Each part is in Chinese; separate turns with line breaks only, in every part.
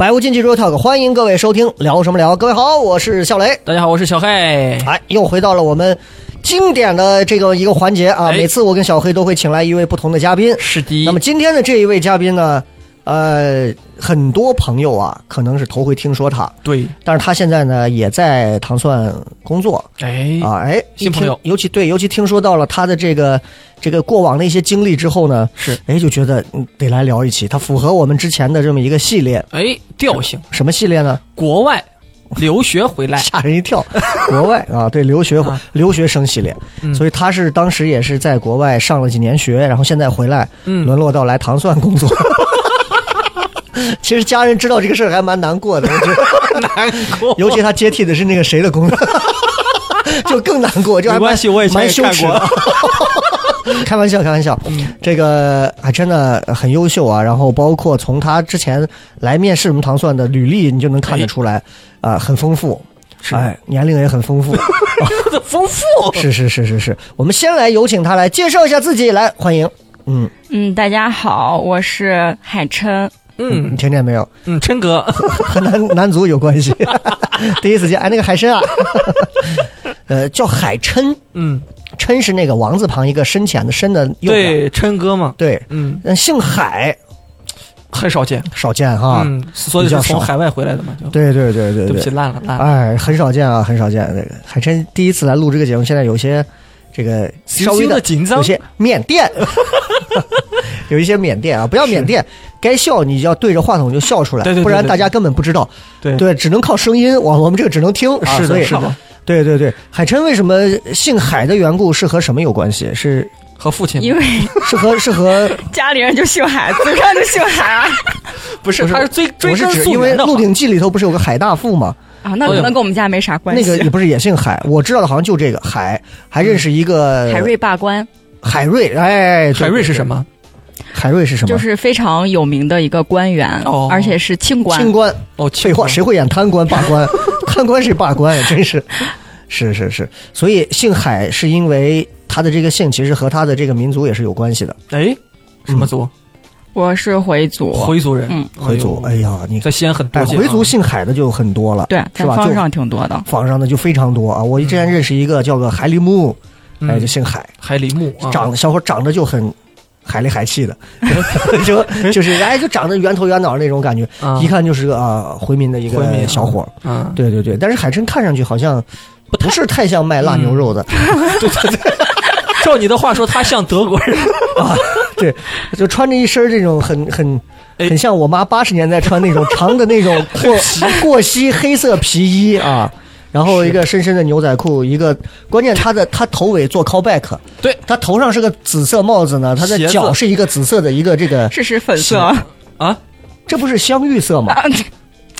百无禁忌 Real Talk，欢迎各位收听聊什么聊。各位好，我是笑雷。
大家好，我是小黑。
哎，又回到了我们经典的这个一个环节啊！
哎
每次我跟小黑都会请来一位不同的嘉宾。
是的，
那么今天的这一位嘉宾呢，呃，很多朋友啊可能是头回听说他，
对，
但是他现在呢也在糖蒜工作。
哎，
啊。哎，
新朋友。
尤其对，尤其听说到了他的这个这个过往的一些经历之后呢，
是。
哎就觉得嗯得来聊一期，他符合我们之前的这么一个系列。
哎，调性，
什么系列呢？
国外留学回来，
吓人一跳，国外啊，对留学
啊。
留学生系列，
嗯。
所以他是当时也是在国外上了几年学，然后现在回来，
嗯。
沦落到来糖蒜工作。其实家人知道这个事儿还蛮难过的，我觉得，
难过，
尤其他接替的是那个谁的工作，就更难过，就还蛮
没关系我以前
蛮
也干
羞耻的。开玩笑，开玩笑，这个还真的很优秀啊。然后包括从他之前来面试我们糖蒜的履历，你就能看得出来，啊、很丰富，
是
哎，年龄也很丰富。
丰富，
是是是是是，我们先来有请他来介绍一下自己，来欢迎。嗯，
嗯，大家好，我是海琛。
你
嗯
听见没有？
嗯，琛哥，
和男 男足有关系。第一次见，哎，那个海参啊，呃，叫海琛，
嗯，
琛是那个王字旁一个深浅的深的。
对，琛哥嘛，
对，
嗯，
嗯，姓海。
很少见，
少见哈。
嗯，所以是从海外回来的嘛，就。
对对对对
对。不起，
对，
烂了烂了，
哎，很少见啊，很少见。这个海琛第一次来录这个节目，现在有些这个稍微
有些紧张。
有些缅甸，有一些缅甸啊，不要缅甸，该笑你就要对着话筒就笑出来，
对对对对
不然大家根本不知道。
对。
对，只能靠声音，我我们这个只能听。啊，
是的，
所以
是的，
对对对，海琛为什么姓海的缘故是和什么有关系？是
和父亲
因为
是和是和
家里人就姓海，祖上就姓海啊。
不是，他是最追
我是因为《
溯源的话
鹿鼎记》里头不是有个海大富吗？
啊，那可能跟我们家没啥关系。
那个也不是也姓海，我知道的好像就这个海，还认识一个
海瑞罢官
海瑞，哎，
海瑞是什？么？
海瑞是什么？
就是非常有名的一个官员，
哦
而且是清官。
清官。
哦，
废话，谁会演贪官罢官？贪官谁罢官呀？真是，是是是。所以姓海是因为他的这个姓其实和他的这个民族也是有关系的。
哎，什么族？
我是回族，
回族人，
嗯。
回族，哎呀，你
在西安很
回族姓海的就很多了，
对，
是吧？
坊上挺多的。
坊上的就非常多啊。我之前认识一个叫个海里木，
嗯。
哎，就姓海，
海里木，啊。
长得小伙长得就很海里海气的，就就是哎，就长得圆头圆脑那种感觉，
啊。
一看就是个啊回民的一
回民啊。
个小伙儿。
嗯，
对对对，但是海琛看上去好像不是太像卖腊牛肉的，对对对
照你的话说，他像德国人，
对，就穿着一身这种很很
哎。
很像我妈八十年代穿那种长的那种 过过膝黑色皮衣啊。然后一个深深的牛仔裤，一个关键他的他头尾做 callback，
对。
他头上是个紫色帽子呢，他的脚是一个紫色的一个这个
是是粉色，
啊，
这不是香芋色吗？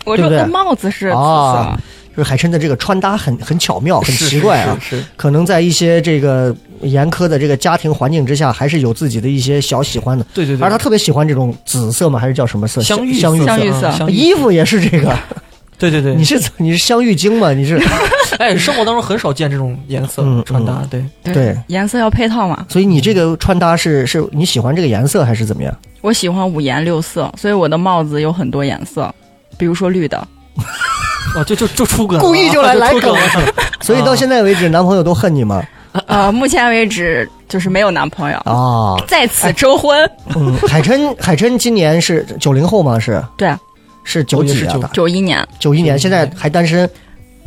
我说的帽子是紫
啊。
色，
就是海参的这个穿搭很很巧妙，很奇怪啊。
是是是
可能在一些这个严苛的这个家庭环境之下，还是有自己的一些小喜欢的。
对对对，
而他特别喜欢这种紫色嘛？还是叫什么色？
香芋
香芋
香芋色
衣服也是这个，
对对对，
你是你是香芋精吗？你是
哎，生活当中很少见这种颜色
嗯
穿搭，对，
对，
颜色要配套嘛。
所以你这个穿搭是是你喜欢这个颜色还是怎么样？
我喜欢五颜六色，所以我的帽子有很多颜色，比如说绿的。
哦，就就 就出梗了，
故意就来来梗。所以到现在为止，男朋友都恨你吗？
呃，目前为止就是没有男朋友，
啊，
在此征婚。
嗯，海琛海琛今年是九零后吗？是？
对。啊，
是九几啊
我也是？
九一年，
九一年，现在还单身。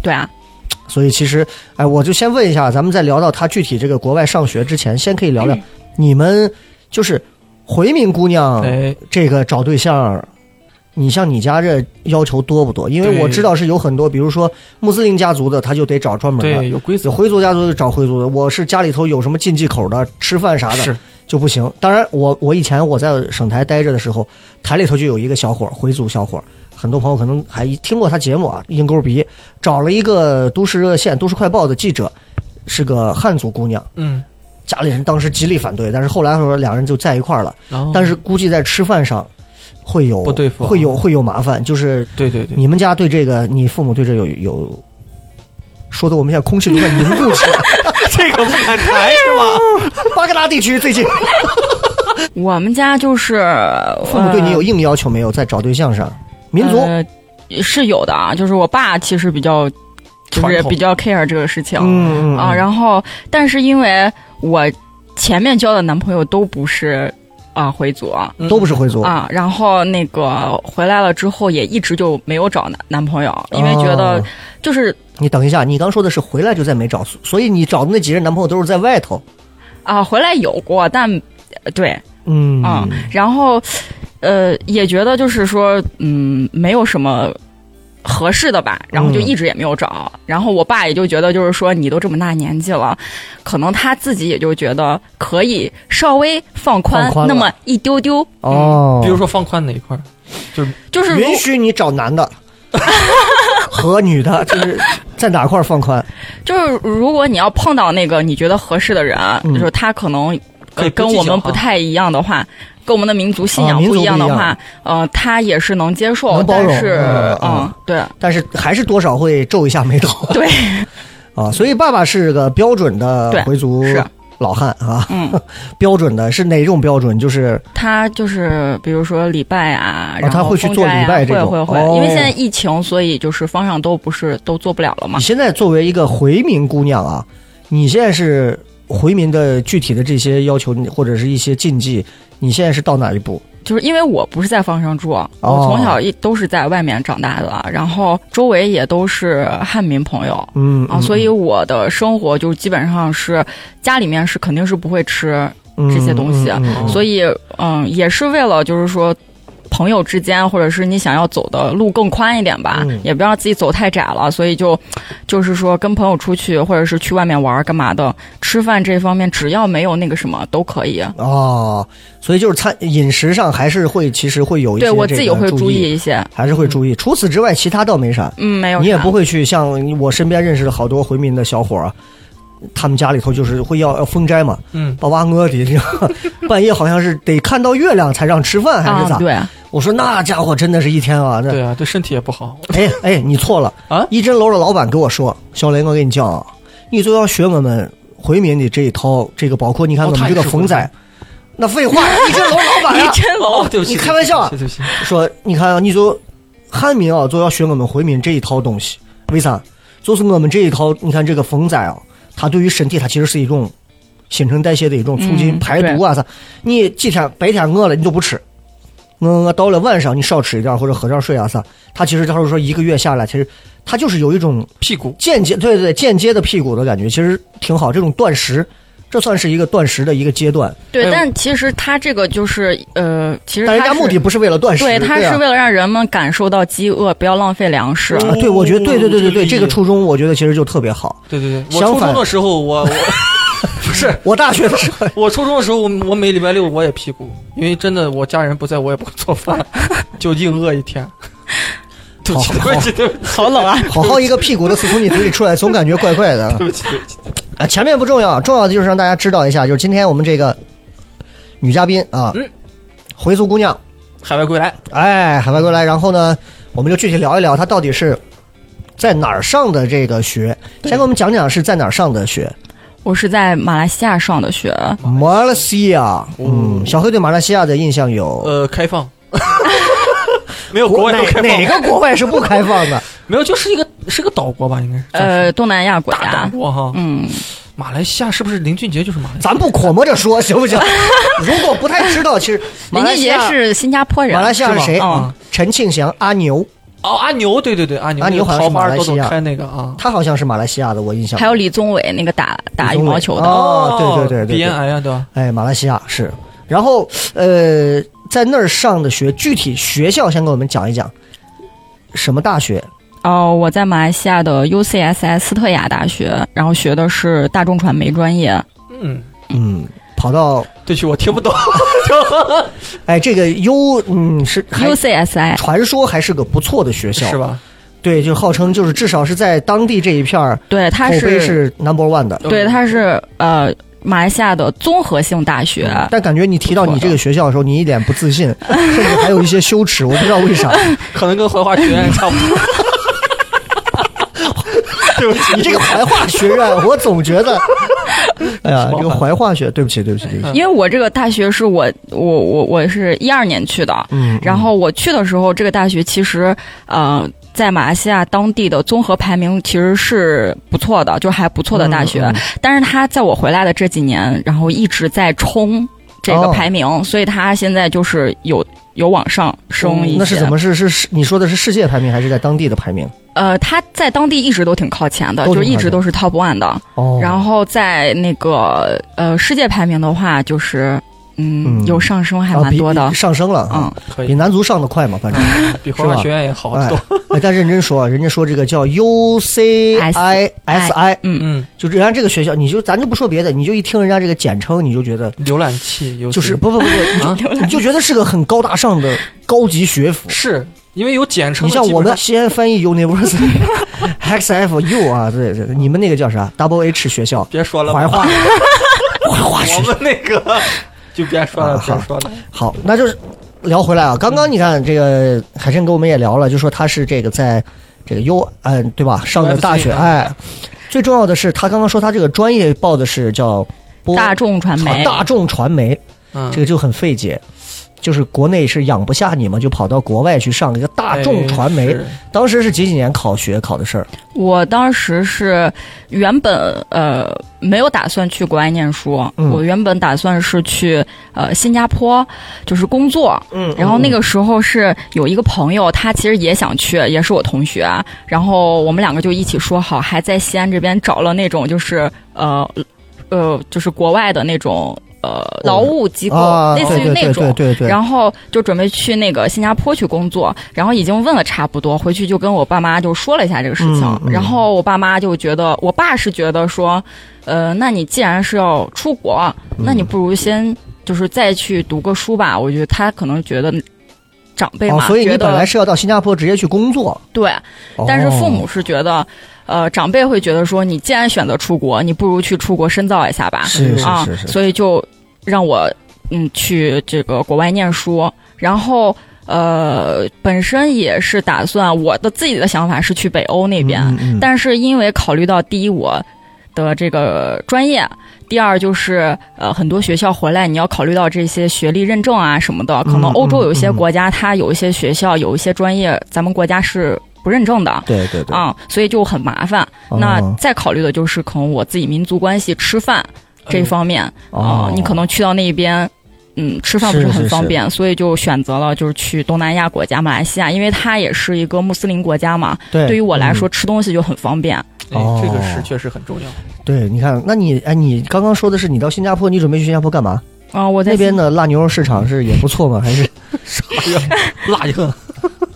对啊，
所以其实，哎，我就先问一下，咱们在聊到他具体这个国外上学之前，先可以聊聊你们就是回民姑娘
哎，
这个找对象，你像你家这要求多不多？因为我知道是有很多，比如说穆斯林家族的，他就得找专门，的；
有规则，
回族家族就找回族的。我是家里头有什么禁忌口的，吃饭啥的就不行。当然，我我以前我在省台待着的时候，台里头就有一个小伙儿，回族小伙儿。很多朋友可能还听过他节目啊，鹰钩鼻找了一个都市热线、都市快报的记者，是个汉族姑娘，
嗯，
家里人当时极力反对，但是后来说两人就在一块儿了。
然后
但是估计在吃饭上会有
不对付啊
会有会有麻烦。就是
对对对，
你们家对这个，你父母对这有有，说的我们现在空气都快凝固起来。
这个不敢谈是吧？
巴格达地区最近
我们家就是
父母对你有硬要求没有？在找对象上，民族，
呃是有的啊，就是我爸其实比较就是比较 care 这个事情、
嗯嗯
啊，然后但是因为我前面交的男朋友都不是啊回族啊。
都不是回族。
啊，然后那个回来了之后，也一直就没有找男男朋友，因为觉得
哦
就是
你等一下，你刚说的是回来就再没找，所以你找的那几任男朋友都是在外头。
啊，回来有过，但呃对
嗯
啊，然后呃也觉得就是说，嗯，没有什么合适的吧，然后就
嗯
一直也没有找。然后我爸也就觉得，就是说你都这么大年纪了，可能他自己也就觉得可以稍微放宽那么一丢丢，
哦，
比如说放宽哪一块儿？就是
就是
允许你找男的 和女的，就是在哪块儿放宽？
就是如果你要碰到那个你觉得合适的人，
嗯
就是他可能呃跟我们不太一样的话。跟我们的民族信仰不一样的话，呃，他也是能接受，
能包容
但是，
嗯
对
但是还是多少会皱一下眉头
对，
啊。所以爸爸是个标准的回族
是
老汉啊，
嗯，
标准的是哪种标准？就是
他就是比如说礼拜啊，然后
他会去做礼拜这种
会会会，
哦
因为现在疫情，所以就是方向都不是都做不了了嘛
你。现在作为一个回民姑娘啊，你现在是回民的具体的这些要求或者是一些禁忌，你现在是到哪一步？
就是因为我不是在方上住，
哦
我从小一都是在外面长大的，然后周围也都是汉民朋友。
嗯
啊，所以我的生活就基本上是家里面是肯定是不会吃，
嗯
这些东西
嗯嗯嗯
所以嗯，也是为了就是说。朋友之间，或者是你想要走的路更宽一点吧，
嗯
也不让自己走太窄了，所以就，就是说跟朋友出去，或者是去外面玩儿干嘛的，吃饭这方面只要没有那个什么都可以。
哦，所以就是餐饮食上还是会，其实会有一些
对我自己会
注
注意一些，
还是会注意。除此之外，其他倒没啥。
嗯，没有
你也不会去像我身边认识的好多回民的小伙儿啊，他们家里头就是会要要封斋嘛，
嗯，
把娃饿的，半夜好像是得看到月亮才让吃饭，还是咋？
啊，对，
我说那家伙真的是一天啊，那
对啊，对身体也不好。
哎哎，你错了。
啊？
一真楼的老板跟我说，小雷，我跟你讲啊，你就要学我们回民的这一套，这个包括你看
哦
我们这个封斋，那废话，一真楼老板
一
呀，
真楼。
哦，对不起，
你开玩笑。说你看啊，你就汉民啊，就要学我们回民这一套东西，为啥？就是我们这一套，你看这个封斋啊，它对于身体它其实是一种新陈代谢的一种促进
嗯
排毒啊啥。你几天白天饿了你就不吃，饿饿到了晚上你少吃一点或者喝点水啊啥，它其实他说一个月下来，其实它就是有一种
屁股
间接对对对间接的屁股的感觉，其实挺好。这种断食，这算是一个断食的一个阶段，
对，
哎
但其实他这个就是呃，其实
但人家
他
目的不是为了断食，
对，他
啊
是为了让人们感受到饥饿，不要浪费粮食。
啊，对，我觉得对对对对对，
这个
初衷我觉得其实就特别好。
对对对，我
相反
初中的时候，我我 不是，
我大学的时候，
我初中的时候，我我每礼拜六我也屁股，因为真的我家人不在，我也不会做饭，就硬饿一天。对不起，
好
对不起，对不起，
好冷啊！
好好一个屁股的词从你嘴里出来，总感觉怪怪的。
对不起，对不起。
啊，前面不重要，重要的就是让大家知道一下，就是今天我们这个女嘉宾啊，
嗯。
回族姑娘，
海外归来，
哎，海外归来，然后呢，我们就具体聊一聊她到底是在哪儿上的这个学，先给我们讲讲是在哪儿上的学。
我是在马来西亚上的学，
马来西亚，嗯，小黑对马来西亚的印象有，
呃，开放，没有国外都开放，
哪个国外是不开放的？
没有，就是一个是个岛国吧，应该是
呃，东南亚国
大岛
家，
国哈。
嗯，
马来西亚是不是林俊杰就是马来西亚？
咱不琢磨着说行不行？如果不太知道，其实马
林俊杰是新加坡人，
马来西亚是谁？陈庆祥、阿牛，
哦，阿牛，对对对，阿牛，
阿牛好像是马来西亚
开那个啊。
他好像是马来西亚的，我印象
还有李宗伟那个打打羽毛球的，
哦对对对对对
鼻咽癌啊，对吧？
哎，马来西亚是。然后呃，在那儿上的学，具体学校先给我们讲一讲，什么大学？
哦，我在马来西亚的 UCSS 斯特雅大学，然后学的是大众传媒专业。
嗯，
嗯，跑到
对不起，我听不懂。
哎，这个 U 嗯是还
UCSI
传说还是个不错的学校，
是？吧？
对，就号称就是至少是在当地这一片儿
对，它
口碑
是
是 number one 的。
对，它是呃马来西亚的综合性大学。
但感觉你提到你这个学校的时候，你一脸不自信，甚至还有一些羞耻，我不知道为啥。
可能跟怀化学院差不多。对不起，
你这个怀化学院，我总觉得，哎呀，这个怀化学，对不起，对不起，对不起。
因为我这个大学是我我我我是一二年去的，
嗯，
然后我去的时候，这个大学其实呃在马来西亚当地的综合排名其实是不错的，就还不错的大学。
嗯嗯
但是他在我回来的这几年，然后一直在冲这个
哦
排名，所以他现在就是有有往上升一些。
那是怎么？是是是？你说的是世界排名还是在当地的排名？
呃，他在当地一直都挺靠前的，就是一直都是 top one 的。
哦，
然后在那个呃世界排名的话，就是嗯
嗯。
有上升还蛮多的。
比。上升了啊
嗯，
可以，
比男足上的快嘛，反正。
比怀化学院也好
哎
多。
哎但认真说，人家说这个叫 U C I S I，
嗯，
嗯，
就人家这个学校，你就咱就不说别的，你就一听人家这个简称，你就觉得
浏览器有
就是不不不不，你就觉得是个很高大上的高级学府。
是因为有简称，
你像我们西安翻译 University X F U 啊，对对，你们那个叫啥？Double H 学校，
别说了，
怀化，怀化学校。
我们那个就别说了，别说了。
好，那就是聊回来啊。刚刚你看这个海参跟我们也聊了，就说他是这个在这个 U 嗯、对吧上的大学哎，最重要的是他刚刚说他这个专业报的是叫播
大众传媒。
大众传媒，
嗯，
这个就很费解。就是国内是养不下你嘛，就跑到国外去上一个大众传媒。
哎
当时是几几年考学考的事儿？
我当时是原本呃没有打算去国外念书，
嗯
我原本打算是去呃新加坡，就是工作。
嗯
然后那个时候是有一个朋友，他其实也想去，也是我同学，然后我们两个就一起说好，还在西安这边找了那种就是呃呃就是国外的那种呃劳务机构，
啊，
类似于那种。
对对对对。
然后就准备去那个新加坡去工作，然后已经问了差不多，回去就跟我爸妈就说了一下这个事情，
嗯嗯
然后我爸妈就觉得，我爸是觉得说，呃，那你既然是要出国，
嗯
那你不如先就是再去读个书吧。我觉得他可能觉得长辈嘛，，
哦所以你本来是要到新加坡直接去工作，
对，但是父母
哦
是觉得。呃，长辈会觉得说，你既然选择出国，你不如去出国深造一下吧。
是是
啊
是是，
所以就让我嗯去这个国外念书，然后呃本身也是打算我的自己的想法是去北欧那边，
嗯嗯嗯
但是因为考虑到第一我的这个专业。第二就是，呃，很多学校回来，你要考虑到这些学历认证啊什么的。可能
嗯
欧洲有一些国家，它有一些学校有一些专业，咱们国家是不认证的。
对对对，
啊、所以就很麻烦。
哦
那再考虑的就是可能我自己民族关系、吃饭这方面啊、
哦
你可能去到那边。嗯，吃饭不是很方便，所以就选择了就是去东南亚国家马来西亚，因为它也是一个穆斯林国家嘛。
对
对于我来说，
嗯
吃东西就很方便。
哎
哦
这个是确实很重要。
对，你看，那你哎，你刚刚说的是你到新加坡，你准备去新加坡干嘛？
啊、我在
那边的辣牛肉市场是也不错嘛？还是 啥呀
辣硬，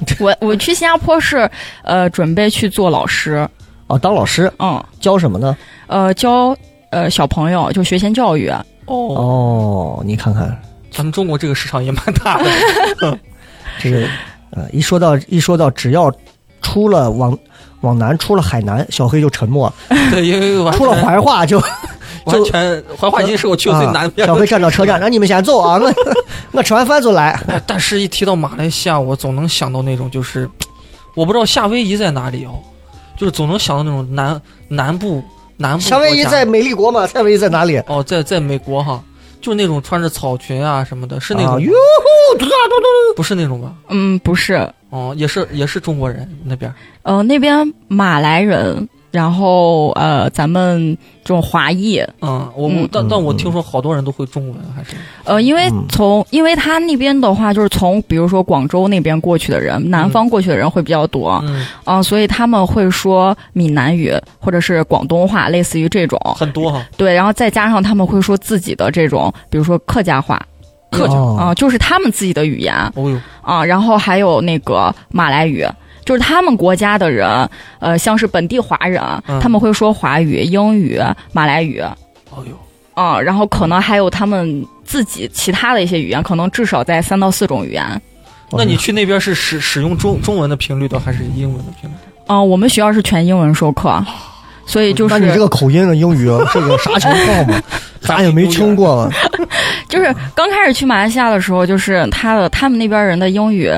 我我去新加坡是呃准备去做老师，
哦，当老师
嗯
教什么呢？
呃教呃小朋友，就学前教育。
哦，
哦，你看看
咱们中国这个市场也蛮大的。
这个，呃，一说到一说到，只要出了往往南，出了海南，小黑就沉默了；
对，因为
出了怀化就
完全怀化已经是我去过最南边的。
啊小飞站到车站，让你们先走啊，我我 吃完饭就来。
哎，但是一提到马来西亚，我总能想到那种就是，我不知道夏威夷在哪里哦，就是总能想到那种南南部南部
夏威夷在美丽国嘛？夏威夷在哪里？
哦，在在美国哈，就是那种穿着草裙啊什么的，是那种吗、
啊哟呼，嘟嘟嘟
不是那种吧？
嗯，不是，
哦，也是也是中国人那边。
呃，那边马来人，然后呃，咱们这种华裔，
嗯，我我
嗯。
但但我
嗯。
听说好多人都会中文，还是？
呃，因为
嗯
从、因为他那边的话，就是从比如说广州那边过去的人，南方过去的人会比较多，
嗯。
啊、所以他们会说闽南语或者是广东话，类似于这种，
很多哈。
对，然后再加上他们会说自己的这种，比如说客家话，
客家。
啊、
哦
就是他们自己的语言。
哦呦，
啊、然后还有那个马来语。就是他们国家的人，呃，像是本地华人，
嗯
他们会说华语、英语、马来语，
哦呦，
啊、然后可能还有他们自己其他的一些语言，可能至少在三到四种语言。
那你去那边是使使用中中文的频率多，还是英文的频率多？
啊、我们学校是全英文授课，所以就是
那你这个口音的英语是个啥情况嘛？咱也没听过。
就是刚开始去马来西亚的时候，就是他的他们那边人的英语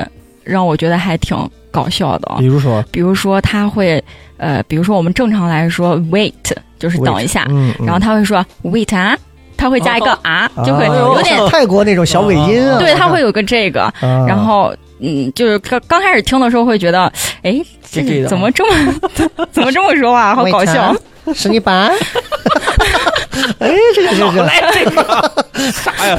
让我觉得还挺搞笑的。
比如说，
比如说他会呃，比如说我们正常来说 wait 就是等一下，
嗯，嗯
然后他会说 wait 啊，他会加一个啊，就会
啊
有点、
像泰国那种小尾音啊。
对，他会有个这个，
啊，
然后。嗯，就是刚刚开始听的时候会觉得，哎，这
这个
怎么这么 怎么这么说话，好搞笑。
是你班？哎，这个这个，
来这个啥呀？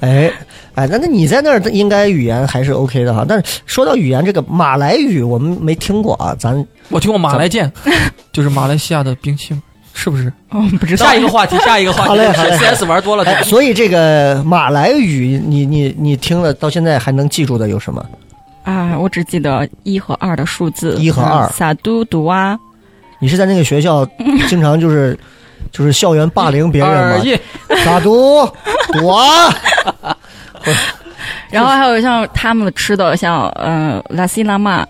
哎哎，那那你在那儿应该语言还是 OK 的哈。但是说到语言，这个马来语我们没听过啊，咱
我听过马来剑，就是马来西亚的兵器，是不是？
哦，不知道
下一个话题，下一个话题。
好嘞好嘞
CS 玩多了，
哎，所以这个马来语，你你你听了到现在还能记住的有什么？
啊，我只记得一和二的数字，
一和二
嗯撒嘟嘟啊，
你是在那个学校 经常就是就是校园霸凌别人吗？
二一
咋读读啊？
然后还有像他们吃的像嗯拉西拉玛，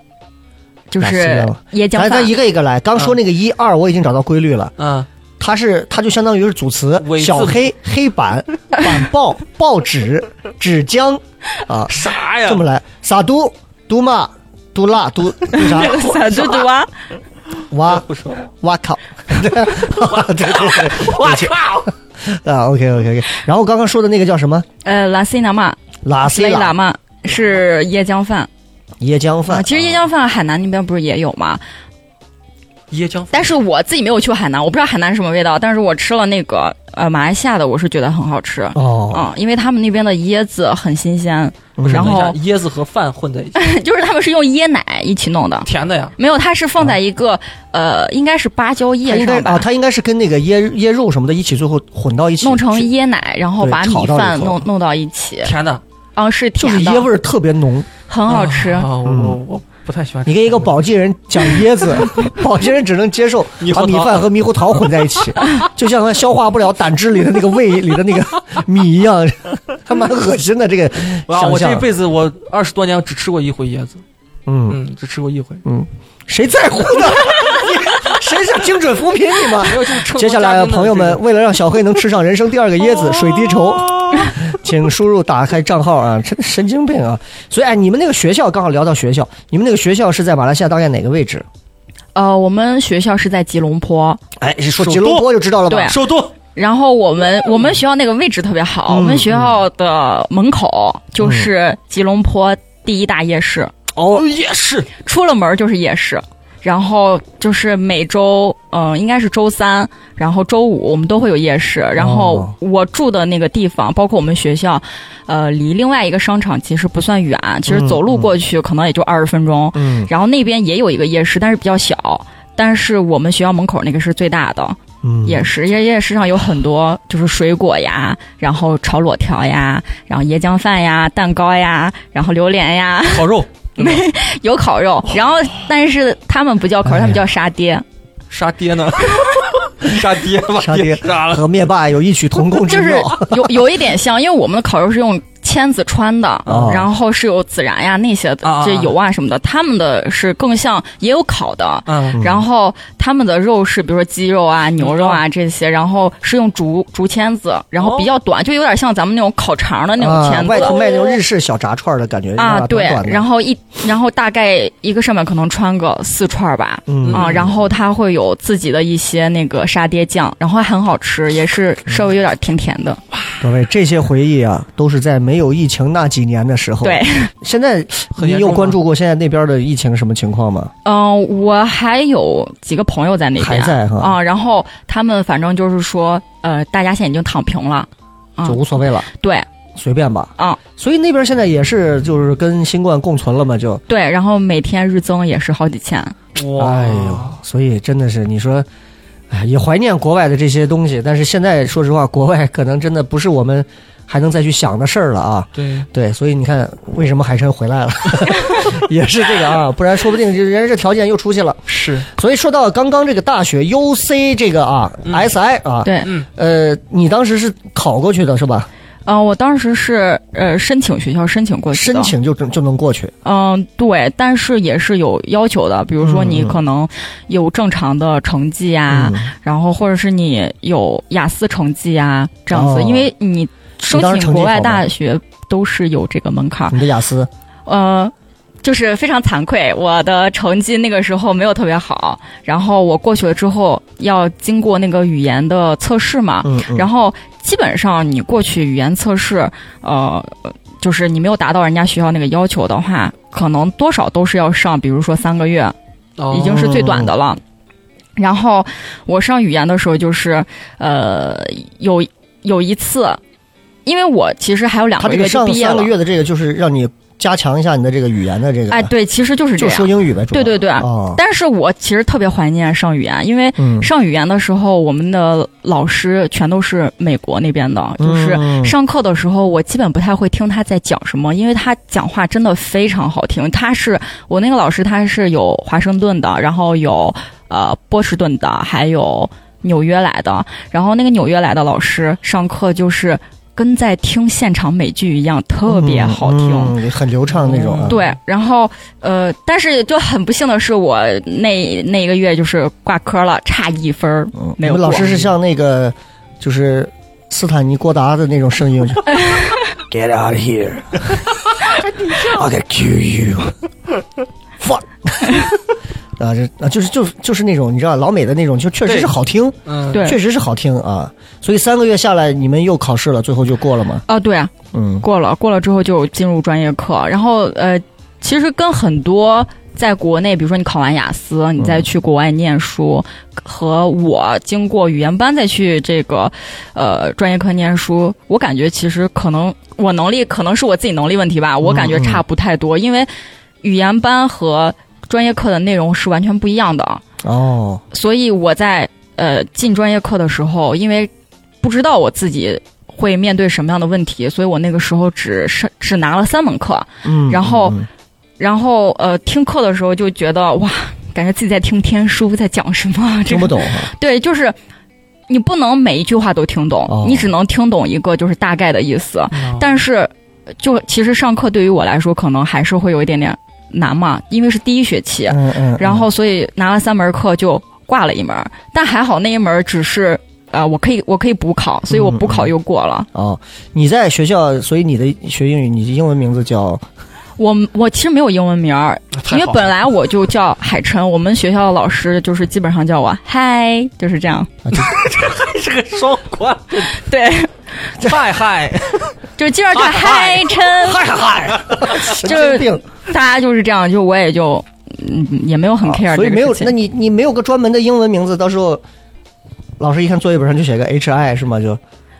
就是椰浆饭
咱咱一个一个来。刚说那个一二，我已经找到规律了。
嗯，
它是它就相当于是组词小黑黑板 板报报纸纸浆啊，
啥呀？
这么来，撒都都嘛都辣都都啥
撒嘟嘟啊，
哇
不说，
哇靠，对对对
哇靠！
啊，OK OK OK。然后刚刚说的那个叫什么
呃拉西拉嘛，
拉西拉
嘛是椰浆饭啊。
椰浆饭，
其实椰浆饭海南那边不是也有吗？
椰浆
但是我自己没有去过海南，我不知道海南是什么味道，但是我吃了那个呃马来西亚的，我是觉得很好吃。
哦，
嗯，因为他们那边的椰子很新鲜，
嗯
然后
椰子和饭混在一起，
就是他们是用椰奶一起弄的，
甜的呀。
没有，它是放在一个、呃，应该是芭蕉
它
叶上吧，
应该啊，它应该是跟那个椰椰肉什么的一起，最后混到一起，
弄成椰奶，然后把米饭弄弄到一起，
甜的，
啊，是
就是
甜的，
椰味儿特别浓。
很好吃。
啊！我我不太喜欢。
你跟一个宝鸡人 讲椰子，宝鸡人只能接受把米饭和猕猴桃混在一起，就像他消化不了胆汁里的那个胃里的那个米一样，还蛮恶心的。这个
哇，
想，
我这辈子我二十多年只吃过一回椰子，
嗯
嗯，只吃过一回。
嗯，谁在乎呢？谁是精准扶贫你吗？接下来，朋友们，为了让小黑能吃上人生第二个椰子，水滴筹，请输入打开账号啊！真的神经病啊！所以，哎，你们那个学校刚好聊到学校，你们那个学校是在马来西亚大概哪个位置？
呃，我们学校是在吉隆坡，
哎，说
首
吉隆坡就知道了吧？
对
首都
然后我们我们学校那个位置特别好，
嗯
我们学校的门口就是吉隆坡第一大夜市，
哦，
夜市
出了门就是夜市。然后就是每周，嗯、应该是周三，然后周五我们都会有夜市。然后
哦
我住的那个地方，包括我们学校，呃，离另外一个商场其实不算远，其实
嗯
走路过去可能也就二十分钟。
嗯
然后那边也有一个夜市，但是比较小。但是我们学校门口那个是最大的
嗯，
夜市，夜夜市上有很多就是水果呀，然后炒裸条呀，然后椰浆饭呀、蛋糕呀，然后榴莲呀，
烤肉，
有烤肉。然后但是他们不叫烤肉，他们叫沙爹。
杀爹呢？杀爹吧，
杀爹
杀了。
和灭霸有异曲同工之妙
就是。有有一点像，因为我们的烤肉是用签子穿的，
哦。
然后是有孜然呀那些的这油啊。什么的，他们的是更像也有烤的。
嗯，
然后他们的肉是，比如说鸡肉啊、牛肉啊这些，然后是用竹竹签子，然后比较短，就有点像咱们那种烤肠的那种
啊
签，子。
外头卖那种日式小炸串的感觉
啊，对，然
后
后一，然后大概一个上面可能穿个四串吧，
嗯。
啊，然后它会有自己的一些那个沙爹酱，然后还很好吃，也是稍微有点甜甜的。
各位这些回忆啊，都是在没有疫情那几年的时候。
对，，
现在你有关注过现在那边的疫情什么情况吗？
嗯、我还有几个朋友在那边，
还在哈。
啊，然后他们反正就是说，呃，大家现在已经躺平了，啊。
就，无所谓了，
对。
随便吧。
啊，
所以那边现在也是就是跟新冠共存了嘛，就。
对，然后每天日增也是好几千，
哇，
哎呦，所以真的是你说，哎，也怀念国外的这些东西，但是现在说实话，国外可能真的不是我们还能再去想的事儿了啊。
对，
对，所以你看，为什么海参回来了，也是这个啊，不然说不定就人家这条件又出去了。
是，
所以说到刚刚这个大学 UC 这个啊、
嗯
SI 啊，
对，
嗯，
呃，你当时是考过去的是吧？
嗯、我当时是呃申请学校申请过去的，
申请就就能过去。
嗯，对，但是也是有要求的，比如说你
嗯
可能有正常的成绩啊，
嗯。
然后或者是你有雅思成绩啊，这样子，
哦。
因为你申请国外大学都是有这个门槛儿，
你的雅思。
呃。就是非常惭愧，我的成绩那个时候没有特别好，然后我过去了之后要经过那个语言的测试嘛，
嗯，嗯。
然后基本上你过去语言测试，呃，就是你没有达到人家学校那个要求的话，可能多少都是要上，比如说三个月，
哦
已经是最短的了。然后我上语言的时候，就是呃，有有一次，因为我其实还有两个月就
他这个上
毕业了
三个，月的这个就是让你加强一下你的这个语言的这个，
哎，对，其实就是这
就说。英语呗，
对对对，
哦，
但是我其实特别怀念上语言，因为
嗯，
上语言的时候，我们的老师全都是美国那边的，就是
嗯
上课的时候，我基本不太会听他在讲什么，因为他讲话真的非常好听。他是我那个老师，他是有华盛顿的，然后有呃波士顿的，还有纽约来的。然后那个纽约来的老师上课就是跟在听现场美剧一样，特别好听。
嗯很流畅那种啊。
对，然后呃，但是就很不幸的是，我那那一个月就是挂科了，差一分儿
嗯，
没有
老师是像那个就是斯坦尼郭达的那种声音就，Get out of here, I can kill you, fuck。啊，这啊，就是就是就是那种你知道老美的那种，就确实是好听，
嗯，
对。
确实是好听啊。所以三个月下来，你们又考试了，最后就过了吗？
啊，对啊，
嗯。
过了，过了之后就进入专业课，然后呃，其实跟很多在国内，比如说你考完雅思，你再去国外念书，和我经过语言班再去这个呃专业课念书，我感觉其实可能我能力可能是我自己能力问题吧，我感觉差不太多，因为语言班和专业课的内容是完全不一样的。
哦，
所以我在呃进专业课的时候，因为不知道我自己会面对什么样的问题，所以我那个时候只是只拿了三门课，
嗯，
然后
嗯
然后呃听课的时候就觉得哇，感觉自己在听天书，在讲什么？
听不懂啊，
对，就是。你不能每一句话都听懂，
哦
你只能听懂一个就是大概的意思。
嗯
但是，就其实上课对于我来说，可能还是会有一点点难嘛，因为是第一学期。
嗯嗯，
然后所以拿了三门课就挂了一门，但还好那一门只是呃我可以我可以补考，所以我补考又过了。
哦，你在学校，所以你的学英语，你的英文名字叫
我我其实没有英文名儿，因为本来我就叫海晨，我们学校的老师就是基本上叫我嗨，就是这样。
这还
是个双关，
对，
嗨嗨，
就基本上叫
嗨
嗨琛，
嗨嗨，神
就是
经病
大家就是这样，就我也就嗯也没有很 care
啊所以没有，那你你没有个专门的英文名字，到时候老师一看作业本上就写个 H I 是吗？就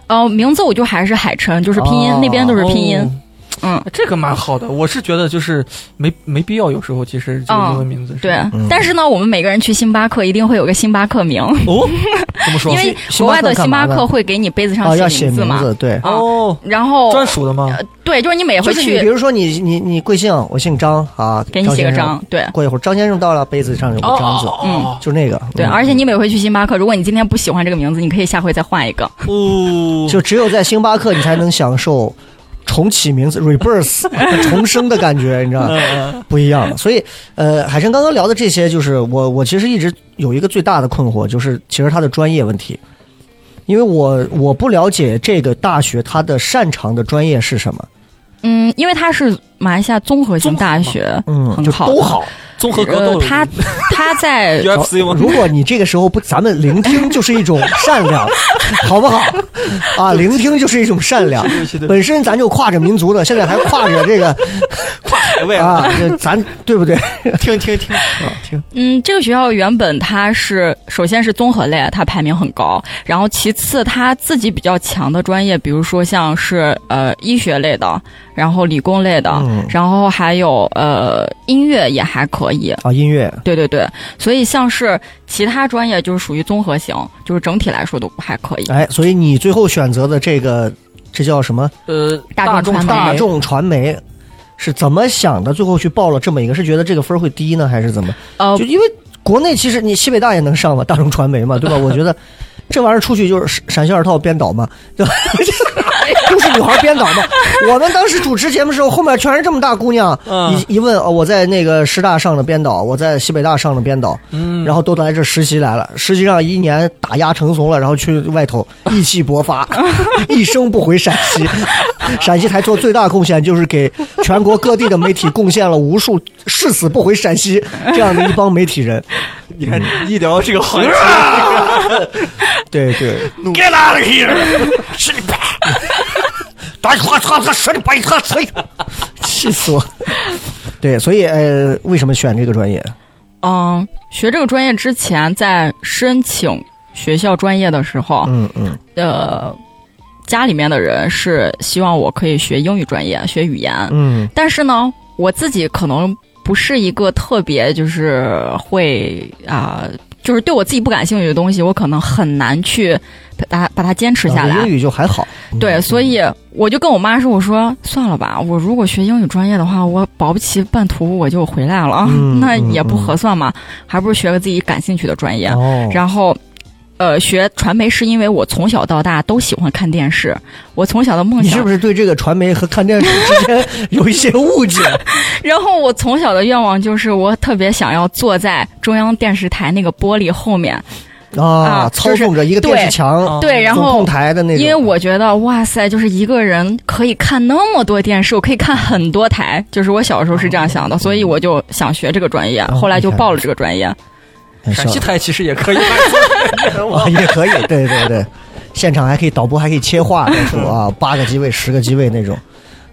呃名字我就还是海晨，就是拼音、
哦。
那边都是拼音。嗯，
这个蛮好的。我是觉得就是没没必要，有时候其实这个英文名字是
对，
嗯
但是呢，我们每个人去星巴克一定会有个星巴克名。
哦，怎么说
因？为国外的星巴
克
会给你杯子
啊，
上
写
名字嘛，
名字，对。
啊
哦，
然后
专属的吗？
对，就是你每回
就是，比如说你你你贵姓，我姓张啊，
给你写个张，对
过一会儿张先生到了，杯子上有个张字，
嗯
就那个。
对，
嗯
而且你每回去星巴克，如果你今天不喜欢这个名字，你可以下回再换一个。
哦，
就只有在星巴克，你才能享受重启名字 rebirth 重生的感觉，你知道吗？
嗯
不一样。所以，呃，海生刚刚聊的这些，就是我我其实一直有一个最大的困惑，就是其实他的专业问题，因为我我不了解这个大学他的擅长的专业是什么，
嗯，因为它是马来西亚综合性大学，
嗯，就
很好
都好。
综合格斗，，
呃 他他在
UFC 吗？
如果你这个时候不，咱们聆听就是一种善良，好不好？啊，聆听就是一种善良。本身咱就跨着民族的，现在还跨着这个跨
海位
啊，这咱对不对？
听听听，
嗯，这个学校原本它是首先是综合类，它排名很高，然后其次它自己比较强的专业，比如说像是呃医学类的，然后理工类的，
嗯
然后还有呃音乐也还可以。
啊，音乐
对对对，所以像是其他专业就是属于综合型，就是整体来说都还可以。
哎，所以你最后选择的这个，这叫什么？
呃，
大众传媒
大众传媒是怎么想的？最后去报了这么一个，是觉得这个分儿会低呢，还是怎么？
呃
就，因为国内其实你西北大也能上嘛，大众传媒嘛，对吧？我觉得这玩意儿出去就是陕西二套编导嘛，对吧？都是女孩编导嘛。我们当时主持节目的时候，后面全是这么大姑娘，
嗯
一一问哦，我在那个师大上的编导，我在西北大上的编导，
嗯，
然后都来这实习来了，实际上一年打压成怂了，然后去外头 意气勃发，一生不回陕西。陕西台做最大贡献就是给全国各地的媒体贡献了无数誓死不回陕西这样的一帮媒体人。
你看一聊这个环节，
对对
，Get out of here！是你爸！打他他他是你爸他谁？
气死我！对，所以呃，为什么选这个专业？
嗯，学这个专业之前，在申请学校专业的时候，
嗯嗯
呃，家里面的人是希望我可以学英语专业，学语言。
嗯
但是呢，我自己可能不是一个特别就是会啊、就是对我自己不感兴趣的东西，我可能很难去把它把它坚持下来。
啊英语就还好。
对，所以我就跟我妈说：“我说算了吧，我如果学英语专业的话，我保不齐半途我就回来了，
嗯
那也不合算嘛，还不如学个自己感兴趣的专业。
哦，
然后，呃，学传媒是因为我从小到大都喜欢看电视，我从小的梦想
你是不是对这个传媒和看电视之间 有一些误解？
然后我从小的愿望就是，我特别想要坐在中央电视台那个玻璃后面，
啊，
啊
操纵着一个电视墙、
哦
对，然后
控。台的那种。
因为我觉得，哇塞，就是一个人可以看那么多电视，我可以看很多台，就是我小时候是这样想的，所以我就想学这个专业，
哦
后来就报了这个专业。
很
陕西台其实也可以，
啊，也可以，对对对，现场还可以导播，还可以切换那种啊，八个机位、十个机位那种。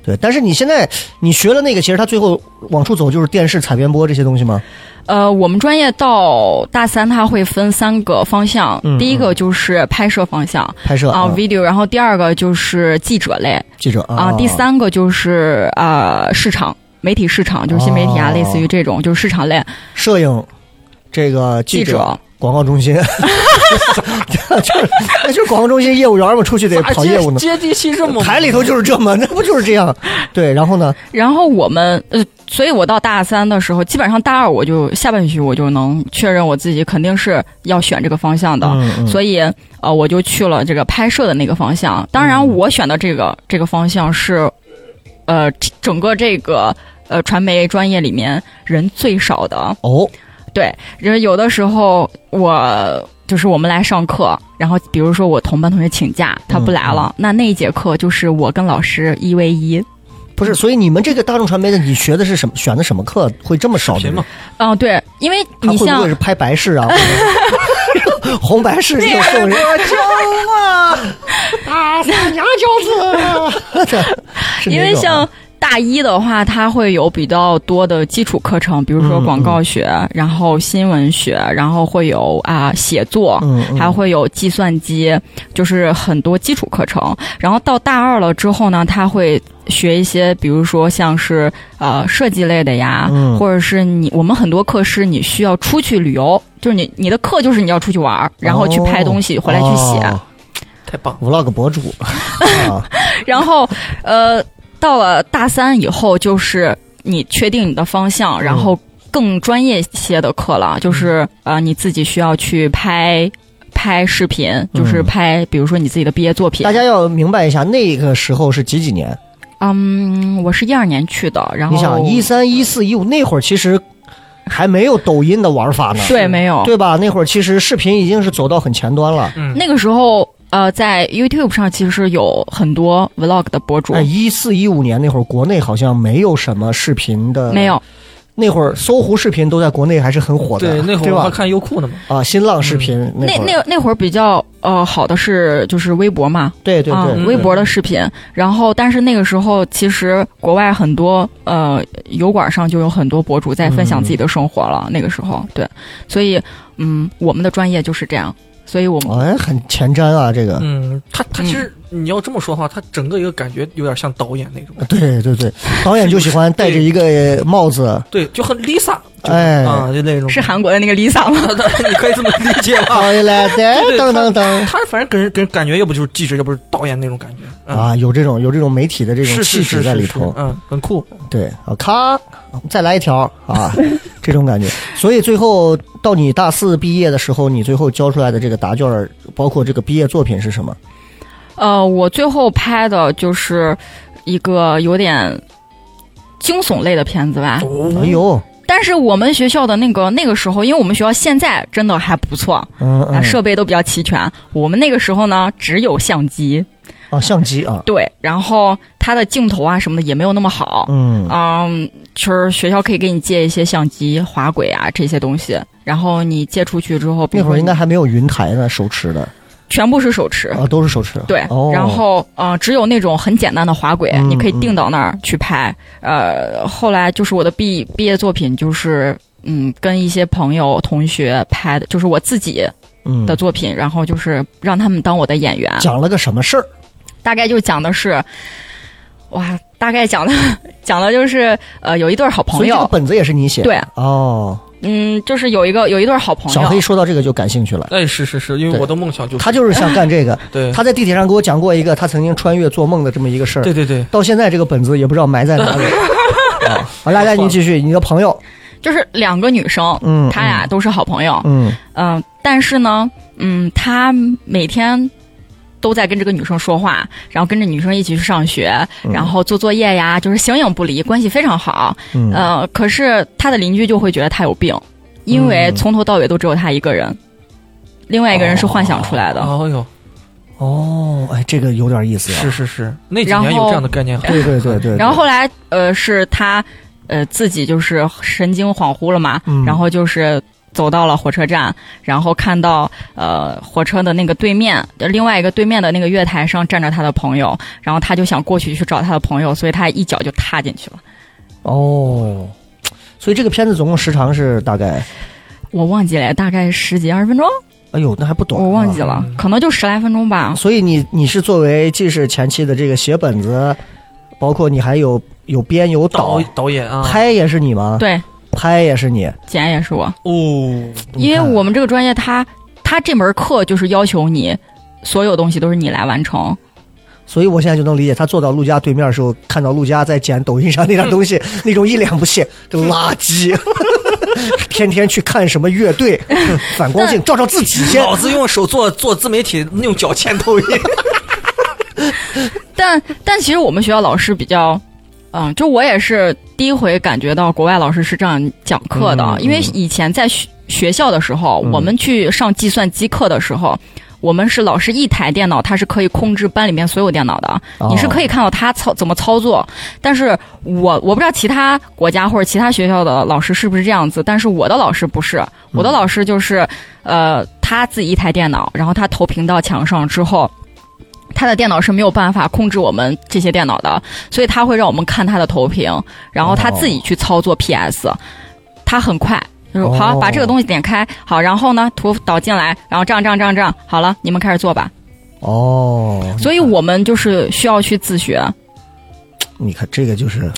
对，但是你现在你学了那个，其实它最后往出走就是电视采编播这些东西吗？
呃，我们专业到大三，它会分三个方向，
嗯。
第一个就是拍摄方向
拍摄
啊、video，然后第二个就是记者类
记者
啊、第三个就是呃市场。媒体市场就是新媒体啊，
哦。
类似于这种，就是市场类。
摄影，这个记者。广告中心，就是那就是广告中心业务员嘛，出去得 跑业务呢。
接地气这么
台里头就是这么，那不就是这样？对，然后呢？
然后我们呃，所以我到大三的时候，基本上大二我就下半学期我就能确认我自己肯定是要选这个方向的，
嗯嗯
所以呃，我就去了这个拍摄的那个方向。当然，我选的这个这个方向是呃整个这个呃传媒专业里面人最少的。
哦，
对，因为有的时候我就是我们来上课，然后比如说我同班同学请假，他不来了，那那一节课就是我跟老师一 v 一。
不是，所以你们这个大众传媒的，你学的是什么？选的什么课会这么少？
嗯，对，因为你像
会不会是拍白事啊？红白事这种送人？啊！大三娘教子，是
因为像大一的话，它会有比较多的基础课程，比如说
嗯
广告学，然后新闻学，然后会有啊、写作，还会有计算机，就是很多基础课程。然后到大二了之后呢，他会学一些，比如说像是呃设计类的呀，
嗯
或者是你我们很多课是你需要出去旅游，就是你你的课就是你要出去玩儿，然后去拍东西、回来去写。
哦
太棒了。
vlog 博主 啊，
然后呃，到了大三以后，就是你确定你的方向，然后更专业些的课了，就是呃你自己需要去拍。拍视频就是拍，比如说你自己的毕业作品。
大家要明白一下，那个时候是几几年？
嗯，我是一二年去的，然后
你想一三一四一五那会儿，其实还没有抖音的玩法呢，
对没有
对吧？那会儿其实视频已经是走到很前端了。
嗯，
那个时候呃，在 YouTube 上其实有很多 Vlog 的博主，
哎，一四一五年那会儿，国内好像没有什么视频的，
没有。
那会儿搜狐视频都在国内还是很火的，
对，那会？儿我还看优酷呢嘛。
啊，新浪视频
那那那会儿比较呃好的是就是微博嘛，啊
对对对，
嗯
微博的视频。然后，但是那个时候其实国外很多呃油管上就有很多博主在分享自己的生活了。那个时候，对，所以嗯，我们的专业就是这样，所以我们
哎，很前瞻啊，这个。
嗯，他他其实你要这么说的话，他整个一个感觉有点像导演那种，
对对对，导演就喜欢戴着一个帽子，
对，就很 Lisa，就
哎
啊，就那种
是韩国的那个 Lisa 吗？
你可以这么理解吧？
好来的
对
噔噔噔
他反正给人给人感觉，要不就是记者，要不是导演那种感觉嗯
啊，有这种有这种媒体的这种
是
气
是是是是
质在里头，
嗯，很酷。
对啊，咔，再来一条啊，这种感觉。所以最后到你大四毕业的时候，你最后交出来的这个答卷儿，包括这个毕业作品是什么？
呃，我最后拍的就是一个有点惊悚类的片子吧。
哎呦，
但是我们学校的那个那个时候，因为我们学校现在真的还不错，啊，
嗯嗯，
设备都比较齐全。我们那个时候呢，只有相机，
啊，相机啊，
对，然后它的镜头啊什么的也没有那么好。
嗯
嗯，就是学校可以给你借一些相机、滑轨啊这些东西，然后你借出去之后，比
那会儿
如说
应该还没有云台呢，手持的
全部是手持。
啊，都是手持。
对，
哦，
然后呃，只有那种很简单的滑轨，
嗯
你可以定到那儿去拍。呃，后来就是我的毕毕业作品，就是嗯，跟一些朋友同学拍的，就是我自己
嗯
的作品，然后就是让他们当我的演员。
讲了个什么事儿？
大概就讲的是，哇，大概讲的 讲的就是呃，有一对好朋友，
所以这个本子也是你写的？
对，
哦，
嗯，就是有一个有一对好朋友
小黑，说到这个就感兴趣了。
哎，是是是，因为我的梦想就是
他就是想干这个。
对
他在地铁上给我讲过一个他曾经穿越做梦的这么一个事儿。
对对对，
到现在这个本子也不知道埋在哪里。啊，好，来来，你继续，你的朋友，
就是两个女生，
嗯，
她俩都是好朋友，
嗯，
嗯、但是呢，嗯，他每天都在跟这个女生说话，然后跟着女生一起去上学，然后做作业呀，就是形影不离，关系非常好。
嗯
呃，可是他的邻居就会觉得他有病，因为
嗯
从头到尾都只有他一个人，另外一个人是幻想出来的。
哦哟，
哦，哎，这个有点意思啊。
是是是，那几
然后
年有这样的概念，
对对对对。
然后后来，呃，是他，呃，自己就是神经恍惚了嘛，
嗯
然后就是走到了火车站，然后看到呃火车的那个对面，呃另外一个对面的那个月台上站着他的朋友，然后他就想过去去找他的朋友，所以他一脚就踏进去了。
哦，所以这个片子总共时长是大概，
我忘记了，大概十几二十分钟，
哎呦，那还不短、
我忘记。了，
嗯
可能就十来分钟吧。
所以你你是作为既是前期的这个写本子，包括你还有有编有导
导，导演啊，
拍也是你吗？，
对，
拍也是你。
剪也是我，
哦，
因为我们这个专业他他这门课就是要求你所有东西都是你来完成。
所以我现在就能理解他坐到陆家对面的时候，看到陆家在剪抖音上那点东西，那种一脸不屑，这垃圾，天天去看什么乐队，反光镜照照自己先。
老子用手做做自媒体，用脚牵抖音，
但但其实我们学校老师比较，嗯，就我也是第一回感觉到国外老师是这样讲课的，
嗯
因为以前在学学校的时候，
嗯
我们去上计算机课的时候。我们是老师一台电脑，它是可以控制班里面所有电脑的，
哦
你是可以看到他操怎么操作。但是我我不知道其他国家或者其他学校的老师是不是这样子，但是我的老师不是，我的老师就是，呃，他自己一台电脑，然后他投屏到墙上之后，他的电脑是没有办法控制我们这些电脑的，所以他会让我们看他的投屏，然后他自己去操作 PS，、他很快。就是
哦
好，把这个东西点开，好，然后呢，图导进来，然后这样这样这样这样，好了，你们开始做吧。
哦，
所以我们就是需要去自学。
你看这个就是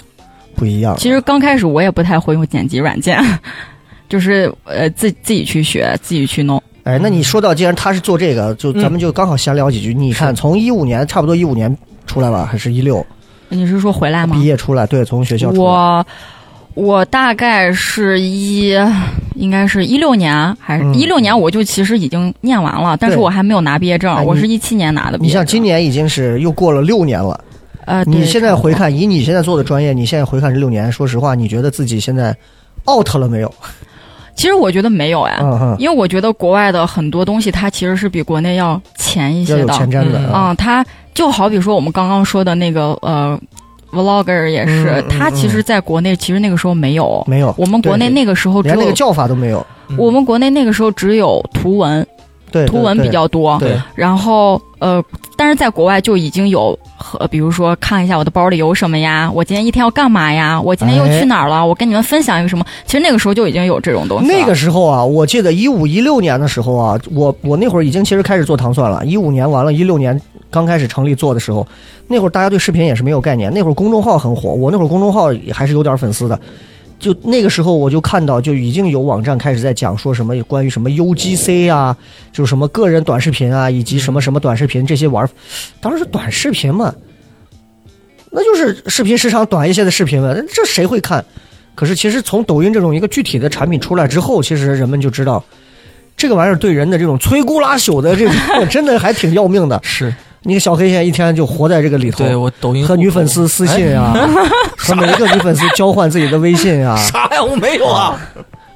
不一样。
其实刚开始我也不太会用剪辑软件，就是呃自自己去学，自己去弄。
哎，那你说到，既然他是做这个，就咱们就刚好闲聊几句。你看，从一五年差不多一五年出来吧，还是一六
你是说回来吗
毕？业出来？对，从学校出来。
我我大概是一，应该是一六年还是
嗯
一六年，我就其实已经念完了，但是我还没有拿毕业证
哎，
我是一七年拿的毕业证。
你像今年已经是又过了六年了，
呃，
你现在回看，以你现在做的专业，你现在回看这六年，说实话，你觉得自己现在 out 了没有？
其实我觉得没有哎，因为我觉得国外的很多东西它其实是比国内要前一些的。
前瞻的
嗯
啊。
嗯，它就好比说我们刚刚说的那个呃，vlogger 也是，它其实在国内其实那个时候没有，
没有，
我们国内那个时候只有
连那个叫法都没有。
嗯
我们国内那个时候只有图文，
对，
图文比较多。
对，
然后呃，但是在国外就已经有和，比如说看一下我的包里有什么呀，我今天一天要干嘛呀，我今天又
哎
去哪儿了，我跟你们分享一个什么。其实那个时候就已经有这种东西。
那个时候啊，我记得一五一六年的时候啊，我我那会儿已经其实开始做糖蒜了。一五年完了，一六年刚开始成立做的时候，那会儿大家对视频也是没有概念，那会儿公众号很火，我那会儿公众号还是有点粉丝的。就那个时候，我就看到就已经有网站开始在讲说什么关于什么 UGC 啊，就是什么个人短视频啊，以及什么什么短视频这些玩儿。当时短视频嘛，那就是视频时长短一些的视频嘛，这谁会看？可是其实从抖音这种一个具体的产品出来之后，其实人们就知道，这个玩意儿对人的这种摧枯拉朽的这种 真的还挺要命的。
是
你个小黑现在一天就活在这个里头，
对我抖音
和女粉丝私信啊，和每一个女粉丝交换自己的微信啊，
啥呀？我没有啊，